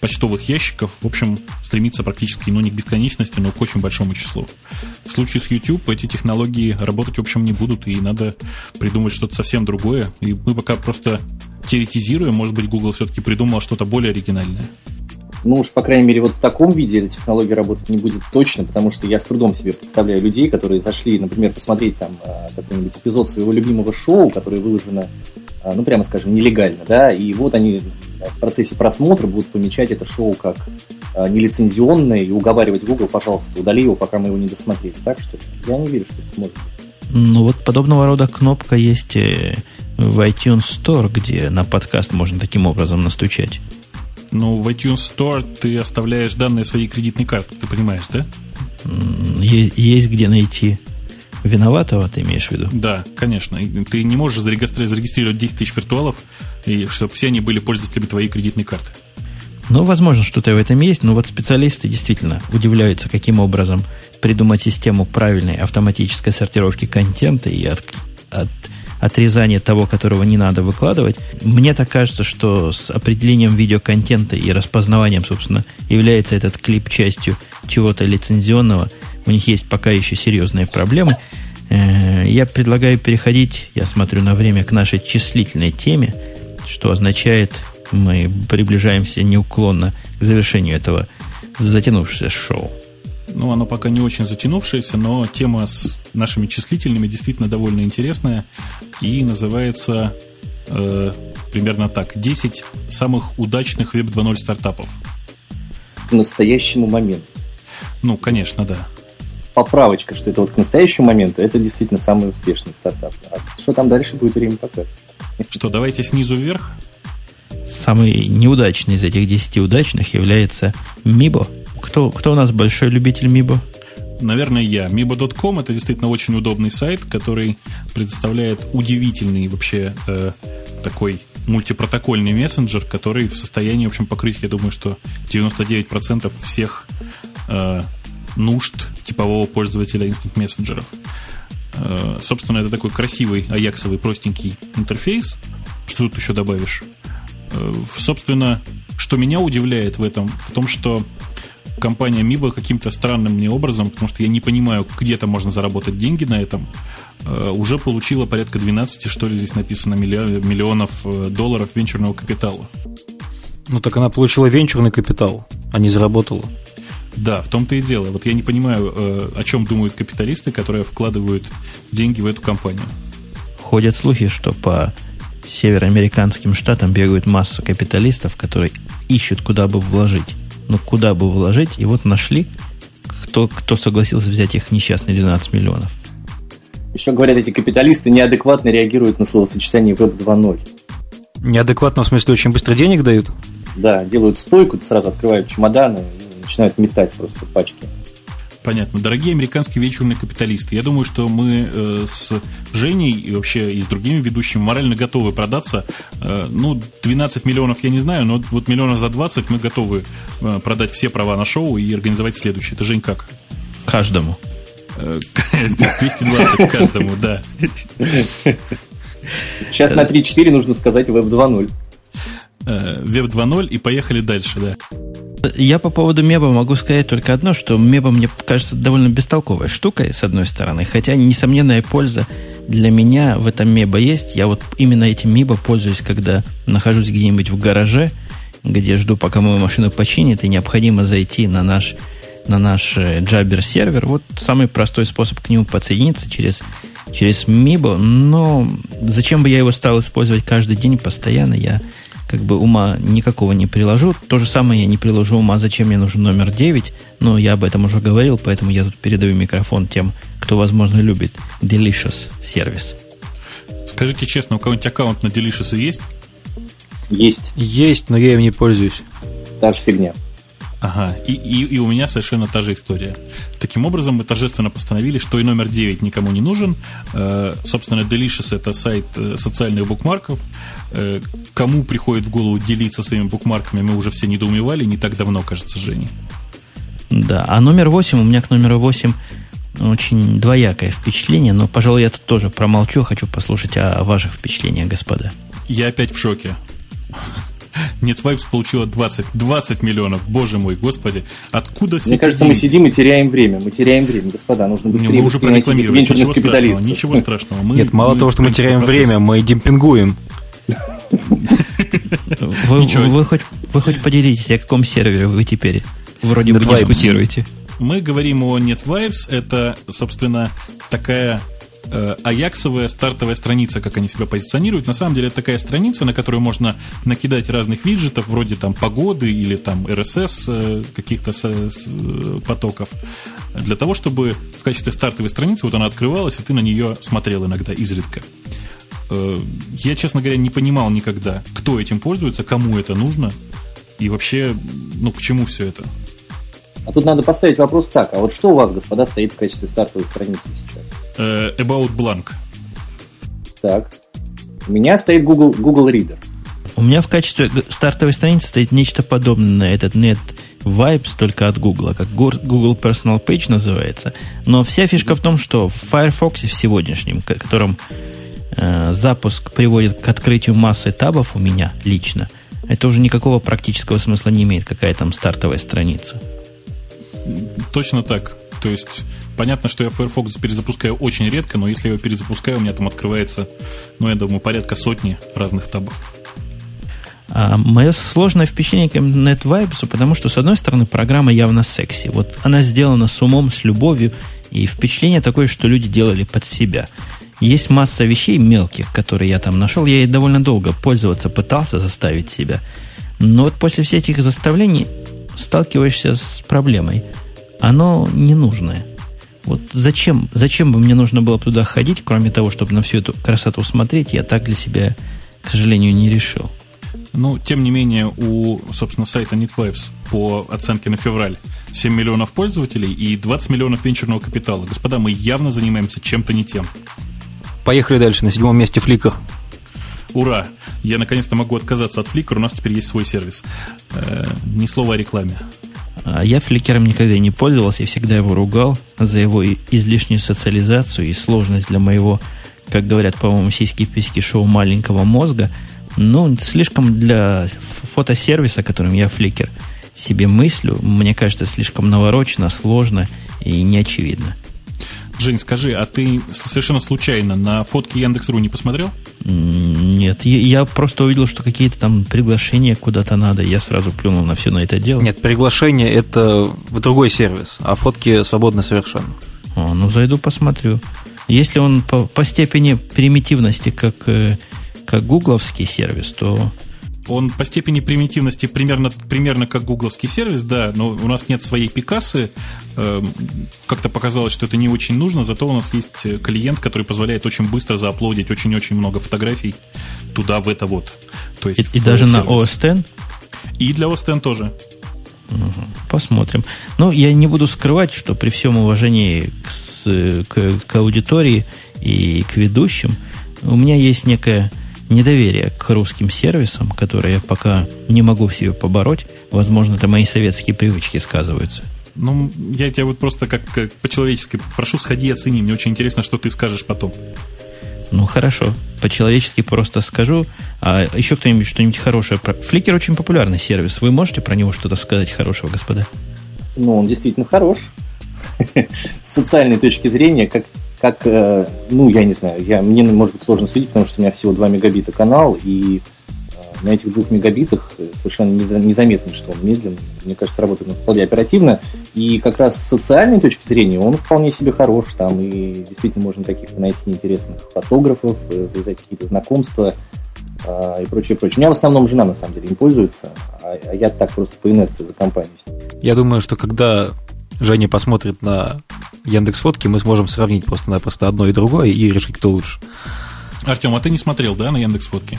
Speaker 2: почтовых ящиков, в общем, стремится практически, ну, не к бесконечности, но к очень большому числу. В случае с YouTube эти технологии работать, в общем, не будут, и надо придумать что-то совсем другое. И мы пока просто теоретизируем, может быть, Google все-таки придумал что-то более оригинальное.
Speaker 4: Ну уж, по крайней мере, вот в таком виде эта технология работать не будет точно, потому что я с трудом себе представляю людей, которые зашли, например, посмотреть там а, какой-нибудь эпизод своего любимого шоу, которое выложено, а, ну, прямо скажем, нелегально, да, и вот они в процессе просмотра будут помечать это шоу как а, нелицензионное и уговаривать Google, пожалуйста, удали его, пока мы его не досмотрели. Так что я не верю, что это может быть.
Speaker 1: Ну вот подобного рода кнопка есть э, в iTunes Store, где на подкаст можно таким образом настучать.
Speaker 2: Ну, в iTunes Store ты оставляешь данные своей кредитной карты, ты понимаешь, да?
Speaker 1: Есть где найти виноватого, ты имеешь в виду?
Speaker 2: Да, конечно. Ты не можешь зарегистрировать, зарегистрировать 10 тысяч виртуалов, и чтобы все они были пользователями твоей кредитной карты.
Speaker 1: Ну, возможно, что-то в этом есть, но вот специалисты действительно удивляются, каким образом придумать систему правильной автоматической сортировки контента и от, от отрезание того, которого не надо выкладывать. Мне так кажется, что с определением видеоконтента и распознаванием, собственно, является этот клип частью чего-то лицензионного. У них есть пока еще серьезные проблемы. Э, я предлагаю переходить, я смотрю на время, к нашей числительной теме, что означает, мы приближаемся неуклонно к завершению этого затянувшегося шоу.
Speaker 2: Ну, оно пока не очень затянувшееся, но тема с нашими числительными действительно довольно интересная и называется э, примерно так. 10 самых удачных Web 2.0 стартапов.
Speaker 4: К настоящему моменту.
Speaker 2: Ну, конечно, да.
Speaker 4: Поправочка, что это вот к настоящему моменту, это действительно самый успешный стартап. А что там дальше будет время покажет.
Speaker 2: Что, давайте снизу вверх?
Speaker 1: Самый неудачный из этих 10 удачных является Мибо. Кто, кто у нас большой любитель Мибо?
Speaker 2: Наверное, я. Mibo.com это действительно очень удобный сайт, который предоставляет удивительный вообще э, такой мультипротокольный мессенджер, который в состоянии, в общем, покрыть, я думаю, что 99% всех э, нужд типового пользователя instant мессенджеров. Э, собственно, это такой красивый, аяксовый, простенький интерфейс. Что тут еще добавишь? Э, собственно, что меня удивляет в этом, в том, что компания Миба каким-то странным мне образом, потому что я не понимаю, где-то можно заработать деньги на этом, э, уже получила порядка 12, что ли, здесь написано, миллионов долларов венчурного капитала.
Speaker 3: Ну так она получила венчурный капитал, а не заработала.
Speaker 2: Да, в том-то и дело. Вот я не понимаю, э, о чем думают капиталисты, которые вкладывают деньги в эту компанию.
Speaker 1: Ходят слухи, что по североамериканским штатам бегают масса капиталистов, которые ищут, куда бы вложить ну куда бы вложить, и вот нашли, кто, кто согласился взять их несчастные 12 миллионов.
Speaker 4: Еще говорят, эти капиталисты неадекватно реагируют на словосочетание Web 2.0.
Speaker 3: Неадекватно, в смысле, очень быстро денег дают?
Speaker 4: Да, делают стойку, сразу открывают чемоданы и начинают метать просто пачки.
Speaker 2: Понятно. Дорогие американские вечерные капиталисты, я думаю, что мы э, с Женей и вообще и с другими ведущими морально готовы продаться. Э, ну, 12 миллионов я не знаю, но вот миллионов за 20 мы готовы э, продать все права на шоу и организовать следующее. Это, Жень, как?
Speaker 1: Каждому.
Speaker 2: 220 э, (laughs) каждому, да.
Speaker 4: Сейчас на 3-4 нужно сказать Web 2.0.
Speaker 2: Web 2.0 и поехали дальше, да.
Speaker 1: Я по поводу Меба могу сказать только одно, что Меба мне кажется довольно бестолковой штукой, с одной стороны, хотя несомненная польза для меня в этом Меба есть. Я вот именно этим Меба пользуюсь, когда нахожусь где-нибудь в гараже, где жду, пока мою машину починит, и необходимо зайти на наш, на наш Jabber сервер. Вот самый простой способ к нему подсоединиться через, через Мибо. Но зачем бы я его стал использовать каждый день постоянно, я как бы ума никакого не приложу. То же самое я не приложу ума, зачем мне нужен номер 9, но я об этом уже говорил, поэтому я тут передаю микрофон тем, кто, возможно, любит Delicious сервис.
Speaker 2: Скажите честно, у кого-нибудь аккаунт на Delicious есть?
Speaker 4: Есть.
Speaker 3: Есть, но я им не пользуюсь.
Speaker 4: Та же фигня.
Speaker 2: Ага, и, и, и у меня совершенно та же история. Таким образом, мы торжественно постановили, что и номер 9 никому не нужен. Э, собственно, Delicious это сайт э, социальных букмарков. Э, кому приходит в голову делиться своими букмарками, мы уже все недоумевали не так давно, кажется, Женей.
Speaker 1: Да, а номер 8, у меня к номеру 8 очень двоякое впечатление, но, пожалуй, я тут тоже промолчу, хочу послушать о ваших впечатлениях, господа.
Speaker 2: Я опять в шоке. NetVibes получила 20, 20 миллионов. Боже мой, господи. Откуда все
Speaker 4: Мне кажется, деньги? мы сидим и теряем время. Мы теряем время, господа. Нужно быстрее
Speaker 2: Не, мы уже прорекламировали. Ничего страшного. Ничего страшного. Мы,
Speaker 3: Нет, мало
Speaker 2: мы,
Speaker 3: того, что мы теряем процесс. время, мы демпингуем. (laughs)
Speaker 1: Вы, вы, хоть, вы хоть поделитесь, о каком сервере вы теперь вроде бы дискутируете.
Speaker 2: Мы говорим о NetVibes. Это, собственно, такая аяксовая стартовая страница, как они себя позиционируют. На самом деле это такая страница, на которую можно накидать разных виджетов, вроде там погоды или там RSS э, каких-то э, потоков, для того, чтобы в качестве стартовой страницы вот она открывалась, и ты на нее смотрел иногда изредка. Э, я, честно говоря, не понимал никогда, кто этим пользуется, кому это нужно, и вообще, ну, к чему все это.
Speaker 4: А тут надо поставить вопрос так, а вот что у вас, господа, стоит в качестве стартовой страницы сейчас?
Speaker 2: Uh, about Blank.
Speaker 4: Так. У меня стоит Google, Google Reader.
Speaker 1: У меня в качестве стартовой страницы стоит нечто подобное на этот Net Vibes, только от Google, как Google Personal Page называется. Но вся фишка в том, что в Firefox в сегодняшнем, котором э, запуск приводит к открытию массы табов у меня лично, это уже никакого практического смысла не имеет, какая там стартовая страница.
Speaker 2: Точно так. То есть понятно, что я Firefox перезапускаю очень редко, но если я его перезапускаю, у меня там открывается, ну, я думаю, порядка сотни разных табов.
Speaker 1: А мое сложное впечатление к NetVibes, потому что, с одной стороны, программа явно секси. Вот она сделана с умом, с любовью, и впечатление такое, что люди делали под себя. Есть масса вещей мелких, которые я там нашел. Я ей довольно долго пользоваться пытался заставить себя. Но вот после всех этих заставлений сталкиваешься с проблемой. Оно ненужное. Вот зачем, зачем бы мне нужно было туда ходить, кроме того, чтобы на всю эту красоту смотреть, я так для себя, к сожалению, не решил.
Speaker 2: Ну, тем не менее, у, собственно, сайта NetVibes по оценке на февраль 7 миллионов пользователей и 20 миллионов венчурного капитала. Господа, мы явно занимаемся чем-то не тем.
Speaker 3: Поехали дальше. На седьмом месте Flickr.
Speaker 2: Ура! Я наконец-то могу отказаться от Flickr, у нас теперь есть свой сервис. Э, ни слова о рекламе.
Speaker 1: А я фликером никогда не пользовался и всегда его ругал за его излишнюю социализацию и сложность для моего, как говорят, по-моему, сиськи-письки шоу маленького мозга. Ну, слишком для фотосервиса, которым я фликер себе мыслю, мне кажется, слишком наворочено, сложно и неочевидно.
Speaker 2: Жень, скажи, а ты совершенно случайно на фотки Яндекс.ру не посмотрел?
Speaker 1: Нет, я просто увидел, что какие-то там приглашения куда-то надо. Я сразу плюнул на все на это дело.
Speaker 3: Нет, приглашение это в другой сервис, а фотки свободны совершенно.
Speaker 1: А, ну зайду посмотрю. Если он по, по степени примитивности, как, э, как гугловский сервис, то
Speaker 2: он по степени примитивности примерно, примерно как гугловский сервис, да, но у нас нет своей пикасы. Эм, как-то показалось, что это не очень нужно, зато у нас есть э, клиент, который позволяет очень быстро зааплодить очень-очень много фотографий туда, в это вот.
Speaker 1: То есть и, и даже сервис. на OS X?
Speaker 2: И для OS X тоже.
Speaker 1: Посмотрим. Ну, я не буду скрывать, что при всем уважении к, к, к аудитории и к ведущим, у меня есть некая недоверие к русским сервисам, которые я пока не могу в себе побороть. Возможно, это мои советские привычки сказываются.
Speaker 2: Ну, я тебя вот просто как, как по-человечески прошу, сходи и оцени. Мне очень интересно, что ты скажешь потом.
Speaker 1: Ну, хорошо. По-человечески просто скажу. А еще кто-нибудь что-нибудь хорошее? Фликер очень популярный сервис. Вы можете про него что-то сказать хорошего, господа?
Speaker 4: Ну, он действительно хорош. (laughs) С социальной точки зрения, как как, э, ну, я не знаю, я, мне, может быть, сложно судить, потому что у меня всего 2 мегабита канал, и э, на этих двух мегабитах совершенно незаметно, что он медленный. Мне кажется, работает он вполне оперативно. И как раз с социальной точки зрения он вполне себе хорош. Там и действительно можно каких-то найти интересных фотографов, э, завязать какие-то знакомства и прочее, прочее. У меня в основном жена, на самом деле, им пользуется, а, а я так просто по инерции за компанию.
Speaker 3: Я думаю, что когда Женя посмотрит на Яндекс Фотки, мы сможем сравнить просто-напросто одно и другое и решить, кто лучше.
Speaker 2: Артем, а ты не смотрел, да, на Яндекс Фотки?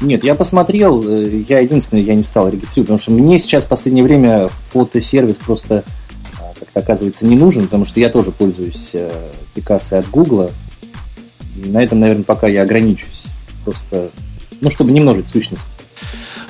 Speaker 4: Нет, я посмотрел, э, я единственный, я не стал регистрировать, потому что мне сейчас в последнее время фотосервис просто а, как-то оказывается не нужен, потому что я тоже пользуюсь Пикассой от Гугла. И на этом, наверное, пока я ограничусь. Просто, ну, чтобы не множить сущность.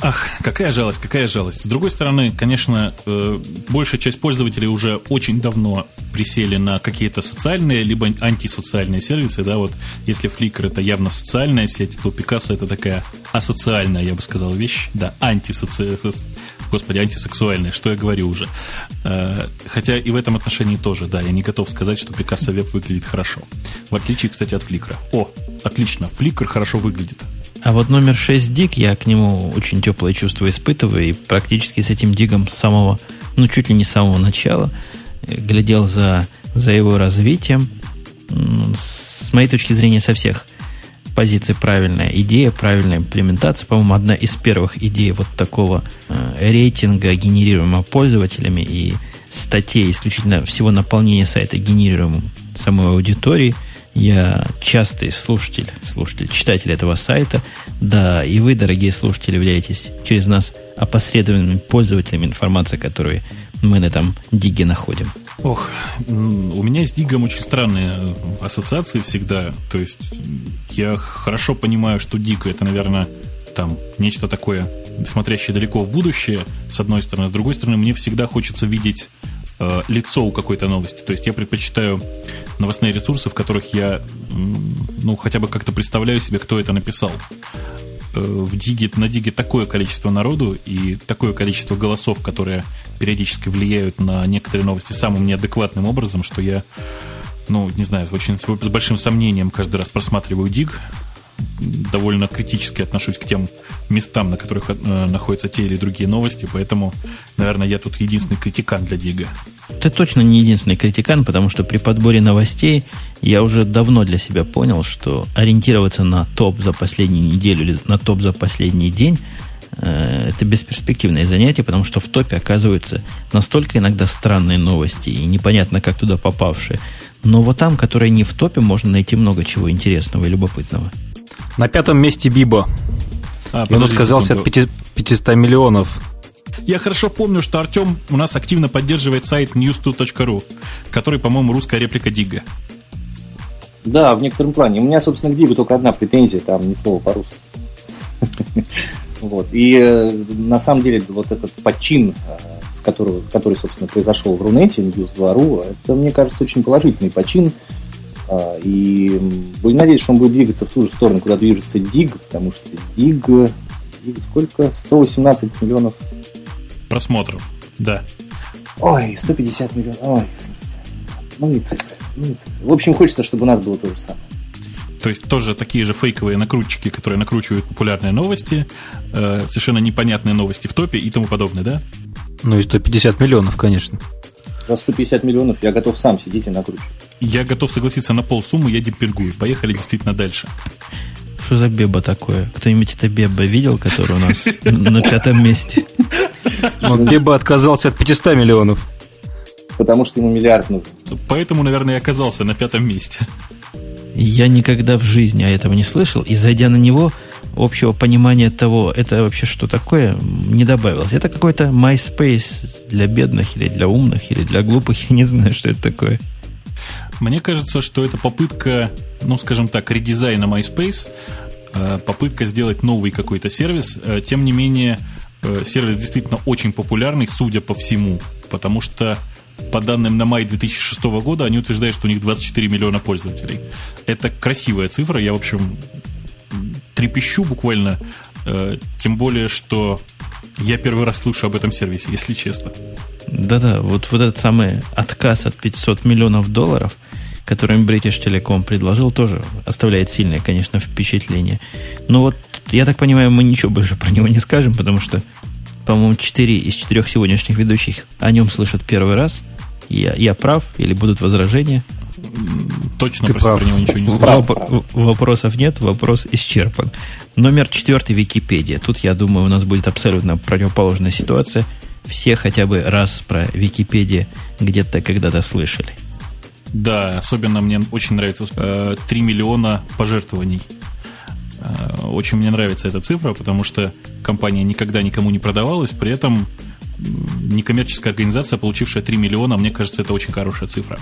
Speaker 2: Ах, какая жалость, какая жалость. С другой стороны, конечно, э, большая часть пользователей уже очень давно присели на какие-то социальные либо антисоциальные сервисы, да, вот если Flickr это явно социальная сеть, то Picasso это такая асоциальная, я бы сказал, вещь, да, антисоциальная, господи, антисексуальная, что я говорю уже. Э, хотя и в этом отношении тоже, да, я не готов сказать, что Picasso Web выглядит хорошо. В отличие, кстати, от Flickr. О, отлично, Flickr хорошо выглядит.
Speaker 1: А вот номер 6 дик, я к нему очень теплое чувство испытываю, и практически с этим дигом с самого, ну, чуть ли не с самого начала, э, глядел за, за его развитием. С моей точки зрения, со всех позиций правильная идея, правильная имплементация. По-моему, одна из первых идей вот такого э, рейтинга, генерируемого пользователями и статей, исключительно всего наполнения сайта, генерируемым самой аудиторией – я частый слушатель, слушатель, читатель этого сайта. Да, и вы, дорогие слушатели, являетесь через нас опосредованными пользователями информации, которую мы на этом диге находим.
Speaker 2: Ох, у меня с дигом очень странные э, ассоциации всегда. То есть я хорошо понимаю, что диг это, наверное, там нечто такое, смотрящее далеко в будущее, с одной стороны. С другой стороны, мне всегда хочется видеть э, лицо у какой-то новости. То есть я предпочитаю новостные ресурсы, в которых я ну, хотя бы как-то представляю себе, кто это написал. Э, в Диге, на Диге такое количество народу и такое количество голосов, которые периодически влияют на некоторые новости самым неадекватным образом, что я, ну, не знаю, очень с большим сомнением каждый раз просматриваю Диг, довольно критически отношусь к тем местам, на которых э, находятся те или другие новости, поэтому, наверное, я тут единственный критикан для Дига.
Speaker 1: Ты точно не единственный критикан, потому что при подборе новостей я уже давно для себя понял, что ориентироваться на топ за последнюю неделю или на топ за последний день э, это бесперспективное занятие, потому что в топе оказываются настолько иногда странные новости и непонятно, как туда попавшие. Но вот там, которые не в топе, можно найти много чего интересного и любопытного.
Speaker 3: На пятом месте Биба. А, и он отказался от 500 миллионов.
Speaker 2: Я хорошо помню, что Артем у нас активно поддерживает сайт news2.ru, который, по-моему, русская реплика Дига.
Speaker 4: Да, в некотором плане. У меня, собственно, к Дигу только одна претензия, там ни слова по-русски. (laughs) Вот. И э, на самом деле вот этот подчин, э, с которого, который, собственно, произошел в Рунете, News2.ru, это, мне кажется, очень положительный почин. А, и будем надеяться, что он будет двигаться в ту же сторону, куда движется Диг, потому что Диг, Диг сколько? 118 миллионов
Speaker 2: просмотров, да.
Speaker 4: Ой, 150 миллионов. Ой, ну не цифры, ну не цифры. В общем, хочется, чтобы у нас было то же самое.
Speaker 2: То есть тоже такие же фейковые накрутчики, которые накручивают популярные новости, э, совершенно непонятные новости в топе и тому подобное, да?
Speaker 3: Ну и 150 миллионов, конечно.
Speaker 4: За 150 миллионов я готов сам сидеть и накручивать.
Speaker 2: Я готов согласиться на полсуммы, я демпингую. Поехали действительно дальше.
Speaker 1: Что за беба такое? Кто-нибудь это беба видел, который у нас на пятом месте?
Speaker 3: Беба отказался от 500 миллионов.
Speaker 4: Потому что ему миллиард нужен.
Speaker 2: Поэтому, наверное, и оказался на пятом месте.
Speaker 1: Я никогда в жизни о этом не слышал, и зайдя на него, общего понимания того, это вообще что такое, не добавилось. Это какой-то MySpace для бедных или для умных, или для глупых, (laughs) я не знаю, что это такое.
Speaker 2: Мне кажется, что это попытка, ну, скажем так, редизайна MySpace, э, попытка сделать новый какой-то сервис. Э, тем не менее, э, сервис действительно очень популярный, судя по всему, потому что по данным на май 2006 года, они утверждают, что у них 24 миллиона пользователей. Это красивая цифра, я, в общем, трепещу буквально, тем более, что я первый раз слышу об этом сервисе, если честно.
Speaker 1: Да-да, вот, вот этот самый отказ от 500 миллионов долларов, который British Telecom предложил, тоже оставляет сильное, конечно, впечатление. Но вот, я так понимаю, мы ничего больше про него не скажем, потому что, по-моему, 4 из 4 сегодняшних ведущих о нем слышат первый раз. Я, я прав или будут возражения?
Speaker 2: Точно Ты прав. про него ничего не слышал.
Speaker 1: Воп- вопросов нет, вопрос исчерпан. Номер четвертый Википедия. Тут, я думаю, у нас будет абсолютно противоположная ситуация – все хотя бы раз про Википедию где-то когда-то слышали.
Speaker 2: Да, особенно мне очень нравится э, 3 миллиона пожертвований. Э, очень мне нравится эта цифра, потому что компания никогда никому не продавалась, при этом некоммерческая организация, получившая 3 миллиона, мне кажется, это очень хорошая цифра.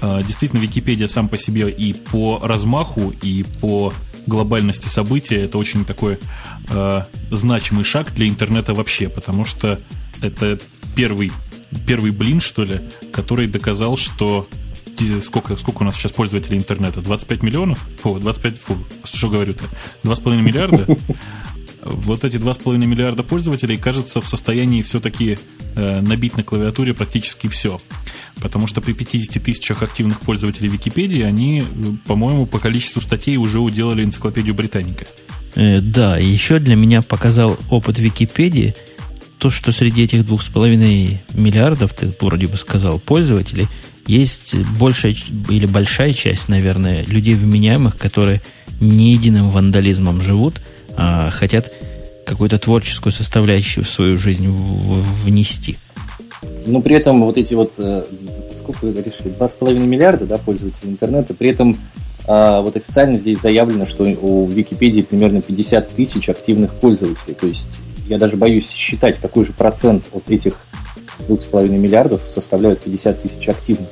Speaker 2: Э, действительно, Википедия сам по себе и по размаху, и по глобальности события это очень такой э, значимый шаг для интернета вообще, потому что это первый, первый блин, что ли, который доказал, что сколько, сколько у нас сейчас пользователей интернета? 25 миллионов? Фу, 25, фу, что говорю-то? 2,5 миллиарда? (laughs) Вот эти 2,5 миллиарда пользователей, кажется, в состоянии все-таки э, набить на клавиатуре практически все. Потому что при 50 тысячах активных пользователей Википедии они, по-моему, по количеству статей уже уделали энциклопедию Британика.
Speaker 1: Э, да, еще для меня показал опыт Википедии то, что среди этих 2,5 миллиардов, ты вроде бы сказал, пользователей, есть большая или большая часть, наверное, людей вменяемых, которые не единым вандализмом живут, а хотят какую-то творческую составляющую в свою жизнь внести.
Speaker 4: Но при этом вот эти вот, э, сколько вы решили, 2,5 миллиарда да, пользователей интернета, при этом а, вот официально здесь заявлено, что у Википедии примерно 50 тысяч активных пользователей. То есть я даже боюсь считать, какой же процент от этих 2,5 миллиардов составляют 50 тысяч активных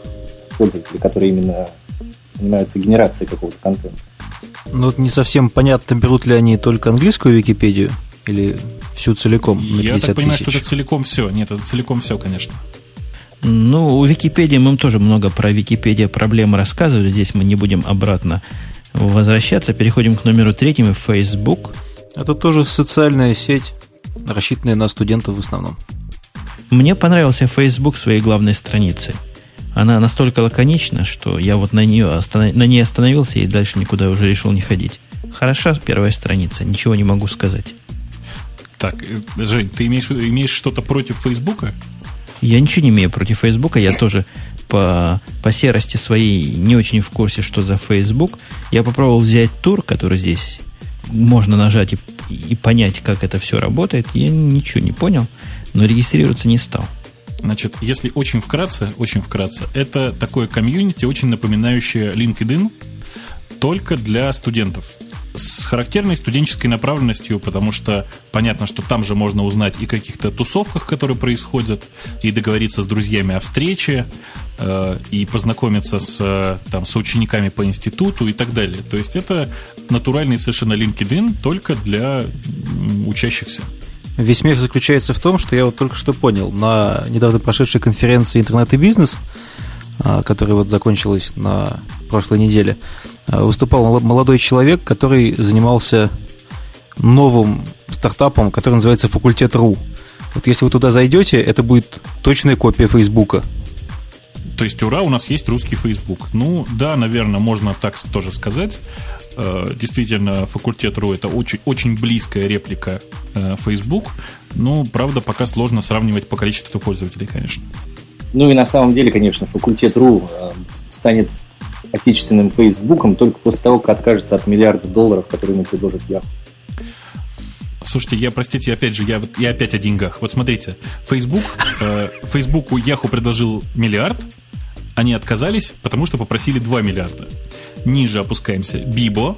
Speaker 4: пользователей, которые именно занимаются генерацией какого-то контента.
Speaker 3: Ну, вот не совсем понятно, берут ли они только английскую Википедию или всю целиком на
Speaker 2: Я так понимаю, тысяч. что это целиком все. Нет, это целиком все, конечно.
Speaker 1: Ну, у Википедии мы тоже много про Википедию проблемы рассказывали. Здесь мы не будем обратно возвращаться. Переходим к номеру третьему. Facebook.
Speaker 3: Это тоже социальная сеть, рассчитанная на студентов в основном.
Speaker 1: Мне понравился Facebook своей главной страницей. Она настолько лаконична, что я вот на, нее останов... на ней остановился и дальше никуда уже решил не ходить. Хороша первая страница, ничего не могу сказать.
Speaker 2: Так, э, Жень, ты имеешь, имеешь что-то против Фейсбука?
Speaker 1: Я ничего не имею против Фейсбука, я тоже по, по серости своей не очень в курсе, что за Facebook. Я попробовал взять тур, который здесь можно нажать и, и понять, как это все работает. Я ничего не понял, но регистрироваться не стал.
Speaker 2: Значит, если очень вкратце, очень вкратце, это такое комьюнити, очень напоминающее LinkedIn, только для студентов с характерной студенческой направленностью, потому что понятно, что там же можно узнать и каких-то тусовках, которые происходят, и договориться с друзьями о встрече, э, и познакомиться с там, соучениками по институту и так далее. То есть это натуральный совершенно LinkedIn только для учащихся.
Speaker 3: Весь смех заключается в том, что я вот только что понял, на недавно прошедшей конференции «Интернет и бизнес», а, которая вот закончилась на прошлой неделе, а, выступал молодой человек, который занимался новым стартапом, который называется «Факультет.ру». Вот если вы туда зайдете, это будет точная копия Фейсбука.
Speaker 2: То есть, ура, у нас есть русский Facebook. Ну, да, наверное, можно так тоже сказать. Э, действительно, факультет.ру это очень, очень близкая реплика э, Facebook. Ну, правда, пока сложно сравнивать по количеству пользователей, конечно.
Speaker 4: Ну и на самом деле, конечно, факультет.ру э, станет отечественным Фейсбуком только после того, как откажется от миллиарда долларов, которые ему предложит Yahoo.
Speaker 2: Слушайте, я, простите, опять же, я, я опять о деньгах. Вот смотрите, Facebook, э, Фейсбуку Yahoo предложил миллиард, они отказались, потому что попросили 2 миллиарда. Ниже опускаемся. Бибо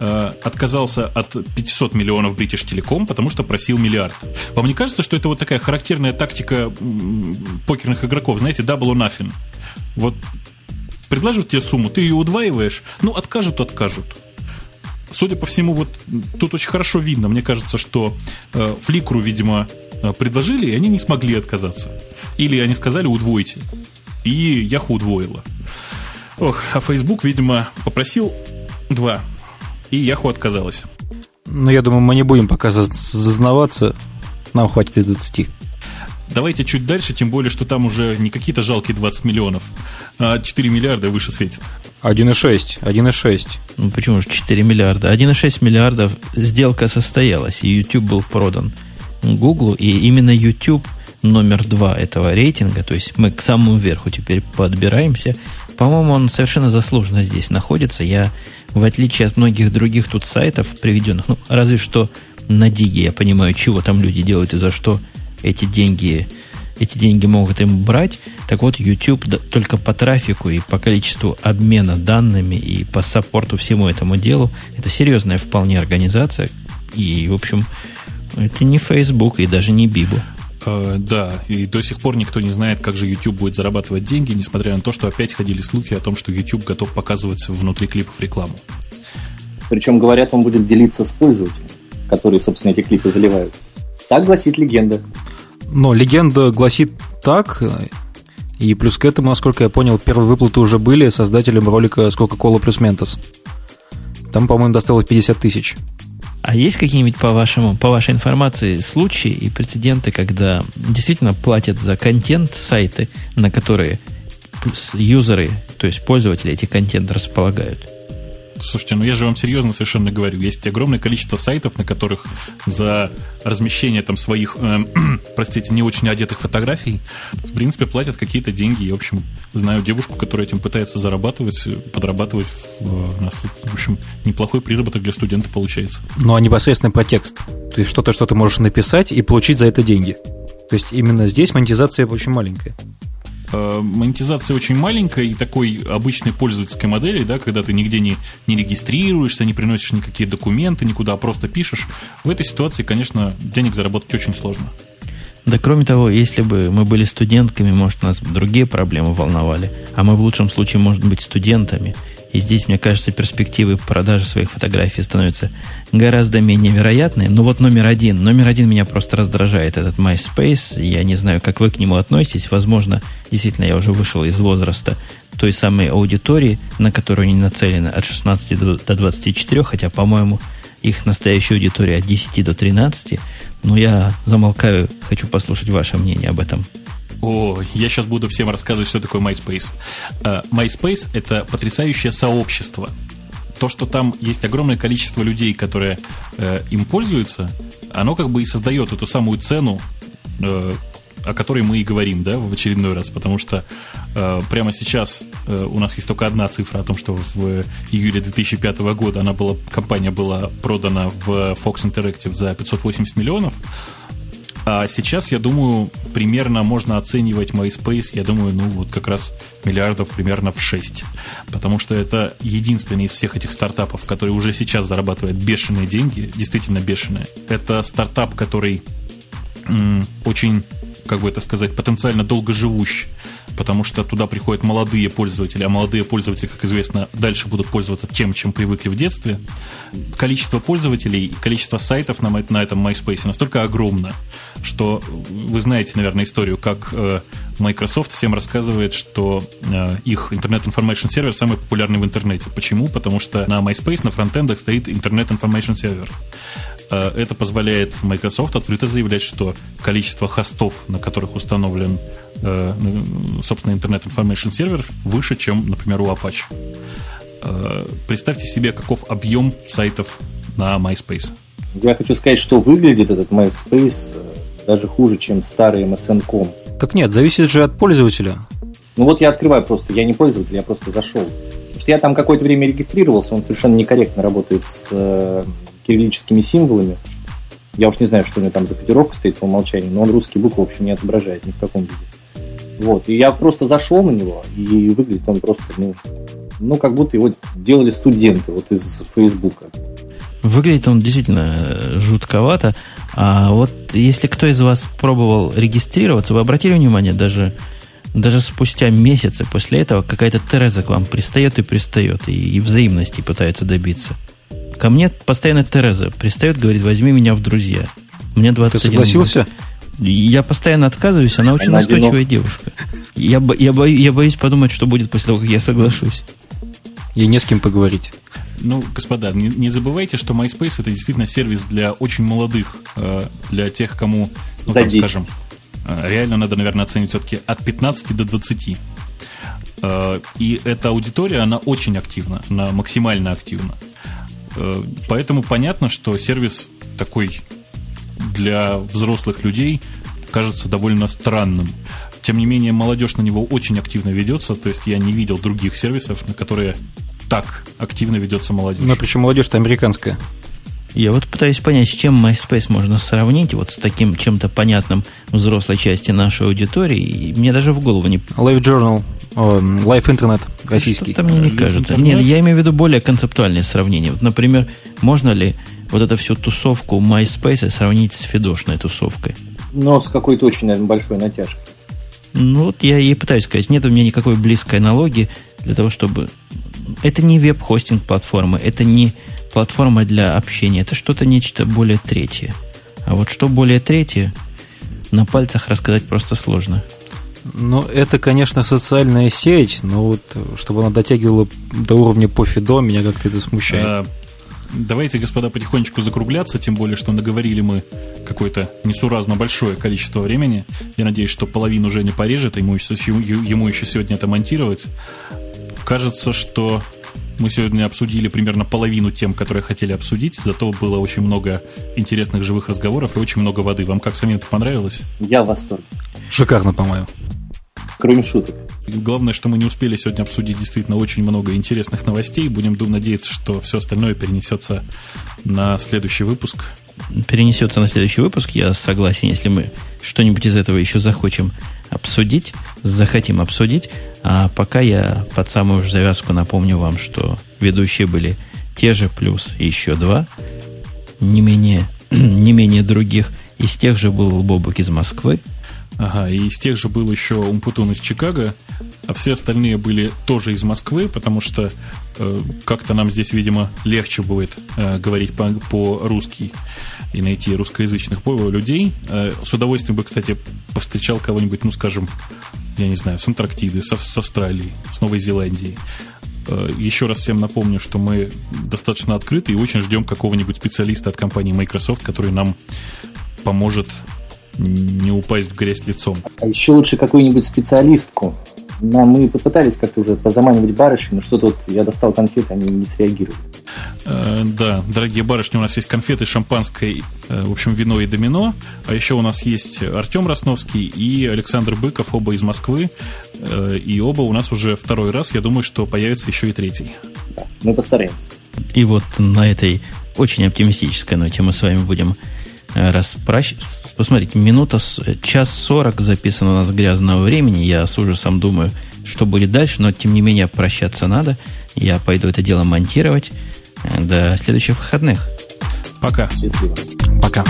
Speaker 2: э, отказался от 500 миллионов British Telecom, потому что просил миллиард. Вам не кажется, что это вот такая характерная тактика покерных игроков, знаете, double or nothing? Вот предложат тебе сумму, ты ее удваиваешь, ну, откажут, откажут. Судя по всему, вот тут очень хорошо видно, мне кажется, что э, Фликру, видимо, э, предложили, и они не смогли отказаться. Или они сказали, удвойте и Yahoo удвоила. Ох, а Facebook, видимо, попросил два, и Yahoo отказалась.
Speaker 3: Ну, я думаю, мы не будем пока зазнаваться, нам хватит и 20.
Speaker 2: Давайте чуть дальше, тем более, что там уже не какие-то жалкие 20 миллионов, а 4 миллиарда выше светит.
Speaker 3: 1,6, 1,6.
Speaker 1: Ну, почему же 4 миллиарда? 1,6 миллиардов сделка состоялась, и YouTube был продан Google, и именно YouTube – номер два этого рейтинга, то есть мы к самому верху теперь подбираемся. По-моему, он совершенно заслуженно здесь находится. Я, в отличие от многих других тут сайтов приведенных, ну, разве что на Диге я понимаю, чего там люди делают и за что эти деньги эти деньги могут им брать. Так вот, YouTube да, только по трафику и по количеству обмена данными и по саппорту всему этому делу, это серьезная вполне организация. И, в общем, это не Facebook и даже не Бибу.
Speaker 2: Uh, да, и до сих пор никто не знает, как же YouTube будет зарабатывать деньги, несмотря на то, что опять ходили слухи о том, что YouTube готов показывать внутри клипов рекламу.
Speaker 4: Причем, говорят, он будет делиться с пользователями, которые, собственно, эти клипы заливают. Так гласит легенда.
Speaker 3: Но легенда гласит так, и плюс к этому, насколько я понял, первые выплаты уже были создателем ролика с Coca-Cola плюс Mentos. Там, по-моему, досталось 50 тысяч.
Speaker 1: А есть какие-нибудь, по, вашему, по вашей информации, случаи и прецеденты, когда действительно платят за контент сайты, на которые юзеры, то есть пользователи эти контент располагают?
Speaker 2: Слушайте, ну я же вам серьезно совершенно говорю. Есть огромное количество сайтов, на которых за размещение там своих, э, (clears throat) простите, не очень одетых фотографий, в принципе, платят какие-то деньги. Я, в общем, знаю девушку, которая этим пытается зарабатывать, подрабатывать. В, у нас, в общем, неплохой приработок для студента получается.
Speaker 3: Ну, а непосредственно про текст. То есть что-то, что ты можешь написать и получить за это деньги. То есть именно здесь монетизация очень маленькая.
Speaker 2: Э, монетизация очень маленькая и такой обычной пользовательской модели, да, когда ты нигде не, не регистрируешься, не приносишь никакие документы, никуда, а просто пишешь. В этой ситуации, конечно, денег заработать очень сложно.
Speaker 1: Да кроме того, если бы мы были студентками, может, нас другие проблемы волновали, а мы в лучшем случае, может быть, студентами – и здесь, мне кажется, перспективы продажи своих фотографий становятся гораздо менее вероятные. Но вот номер один. Номер один меня просто раздражает, этот MySpace. Я не знаю, как вы к нему относитесь. Возможно, действительно, я уже вышел из возраста той самой аудитории, на которую они нацелены от 16 до 24, хотя, по-моему, их настоящая аудитория от 10 до 13. Но я замолкаю, хочу послушать ваше мнение об этом.
Speaker 2: О, я сейчас буду всем рассказывать, что такое MySpace. Uh, MySpace — это потрясающее сообщество. То, что там есть огромное количество людей, которые э, им пользуются, оно как бы и создает эту самую цену, э, о которой мы и говорим, да, в очередной раз, потому что э, прямо сейчас э, у нас есть только одна цифра о том, что в июле 2005 года она была, компания была продана в Fox Interactive за 580 миллионов, а сейчас, я думаю, примерно можно оценивать MySpace, я думаю, ну вот как раз миллиардов примерно в 6. Потому что это единственный из всех этих стартапов, который уже сейчас зарабатывает бешеные деньги, действительно бешеные. Это стартап, который очень, как бы это сказать, потенциально долгоживущий потому что туда приходят молодые пользователи, а молодые пользователи, как известно, дальше будут пользоваться тем, чем привыкли в детстве. Количество пользователей, количество сайтов на, на этом MySpace настолько огромно, что вы знаете, наверное, историю, как э, Microsoft всем рассказывает, что э, их Internet Information Server самый популярный в интернете. Почему? Потому что на MySpace на фронтендах стоит Internet Information Server. Э, это позволяет Microsoft открыто заявлять, что количество хостов, на которых установлен собственно, Internet Information Server выше, чем, например, у Apache. Э, представьте себе, каков объем сайтов на MySpace.
Speaker 4: Я хочу сказать, что выглядит этот MySpace э, даже хуже, чем старый MSN.com.
Speaker 3: Так нет, зависит же от пользователя.
Speaker 4: Ну вот я открываю просто, я не пользователь, я просто зашел. Потому что я там какое-то время регистрировался, он совершенно некорректно работает с э, кириллическими символами. Я уж не знаю, что у него там за котировка стоит по умолчанию, но он русские буквы, в общем, не отображает ни в каком виде. Вот. И я просто зашел на него, и выглядит он просто, ну, ну, как будто его делали студенты вот из Фейсбука.
Speaker 1: Выглядит он действительно э, жутковато. А вот если кто из вас пробовал регистрироваться, вы обратили внимание, даже, даже спустя месяцы после этого какая-то Тереза к вам пристает и пристает, и, и взаимности пытается добиться. Ко мне постоянно Тереза пристает, говорит, возьми меня в друзья. Мне 21
Speaker 3: Ты согласился? Год.
Speaker 1: Я постоянно отказываюсь, она очень она настойчивая одинок. девушка. Я, я, бо, я боюсь подумать, что будет после того, как я соглашусь.
Speaker 3: Ей не с кем поговорить.
Speaker 2: Ну, господа, не, не забывайте, что MySpace это действительно сервис для очень молодых, э, для тех, кому, ну, там, скажем, э, реально надо, наверное, оценить все-таки от 15 до 20. Э, и эта аудитория, она очень активна, она максимально активна. Поэтому понятно, что сервис такой для взрослых людей кажется довольно странным. Тем не менее, молодежь на него очень активно ведется, то есть я не видел других сервисов, на которые так активно ведется молодежь.
Speaker 3: Ну, причем молодежь-то американская.
Speaker 1: Я вот пытаюсь понять, с чем MySpace можно сравнить, вот с таким чем-то понятным взрослой части нашей аудитории, и мне даже в голову не...
Speaker 3: Live Journal, Live Internet российский.
Speaker 1: Что-то мне не кажется. Internet? Нет, я имею в виду более концептуальное сравнение. Вот, например, можно ли вот эту всю тусовку MySpace сравнить с фидошной тусовкой?
Speaker 4: Но с какой-то очень, наверное, большой натяжкой.
Speaker 1: Ну, вот я и пытаюсь сказать, нет у меня никакой близкой аналогии для того, чтобы... Это не веб-хостинг платформы, это не платформа для общения, это что-то нечто более третье. А вот что более третье, на пальцах рассказать просто сложно.
Speaker 3: Ну, это, конечно, социальная сеть, но вот чтобы она дотягивала до уровня пофидо, меня как-то это смущает.
Speaker 2: Давайте, господа, потихонечку закругляться, тем более, что наговорили мы какое-то несуразно большое количество времени. Я надеюсь, что половину уже не порежет, ему еще, ему еще сегодня это монтировать. Кажется, что мы сегодня обсудили примерно половину тем, которые хотели обсудить, зато было очень много интересных живых разговоров и очень много воды. Вам как самим это понравилось?
Speaker 4: Я в восторге.
Speaker 3: Шикарно, по-моему.
Speaker 4: Кроме шуток.
Speaker 2: Главное, что мы не успели сегодня обсудить действительно очень много интересных новостей. Будем надеяться, что все остальное перенесется на следующий выпуск.
Speaker 1: Перенесется на следующий выпуск. Я согласен, если мы что-нибудь из этого еще захочем обсудить, захотим обсудить. А пока я под самую же завязку напомню вам, что ведущие были те же, плюс еще два, не менее, (clears throat) не менее других. Из тех же был Бобок из Москвы.
Speaker 2: Ага, и из тех же был еще Умпутун из Чикаго, а все остальные были тоже из Москвы, потому что э, как-то нам здесь, видимо, легче будет э, говорить по- по-русски и найти русскоязычных людей. Э, с удовольствием бы, кстати, повстречал кого-нибудь, ну, скажем, я не знаю, с Антарктиды, с, с Австралии, с Новой Зеландии. Э, еще раз всем напомню, что мы достаточно открыты и очень ждем какого-нибудь специалиста от компании Microsoft, который нам поможет не упасть в грязь лицом.
Speaker 4: А еще лучше какую-нибудь специалистку. Но мы попытались как-то уже позаманивать барышни, но что-то вот я достал конфеты, они не среагировали.
Speaker 2: Э, да, дорогие барышни, у нас есть конфеты, шампанское, э, в общем, вино и домино. А еще у нас есть Артем Росновский и Александр Быков, оба из Москвы. Э, и оба у нас уже второй раз. Я думаю, что появится еще и третий.
Speaker 4: Да, мы постараемся.
Speaker 1: И вот на этой очень оптимистической ноте мы с вами будем распрощаться. Посмотрите, минута, час сорок записано у нас грязного времени. Я с ужасом думаю, что будет дальше, но тем не менее прощаться надо. Я пойду это дело монтировать. До следующих выходных.
Speaker 2: Пока.
Speaker 4: Счастливо.
Speaker 3: Пока.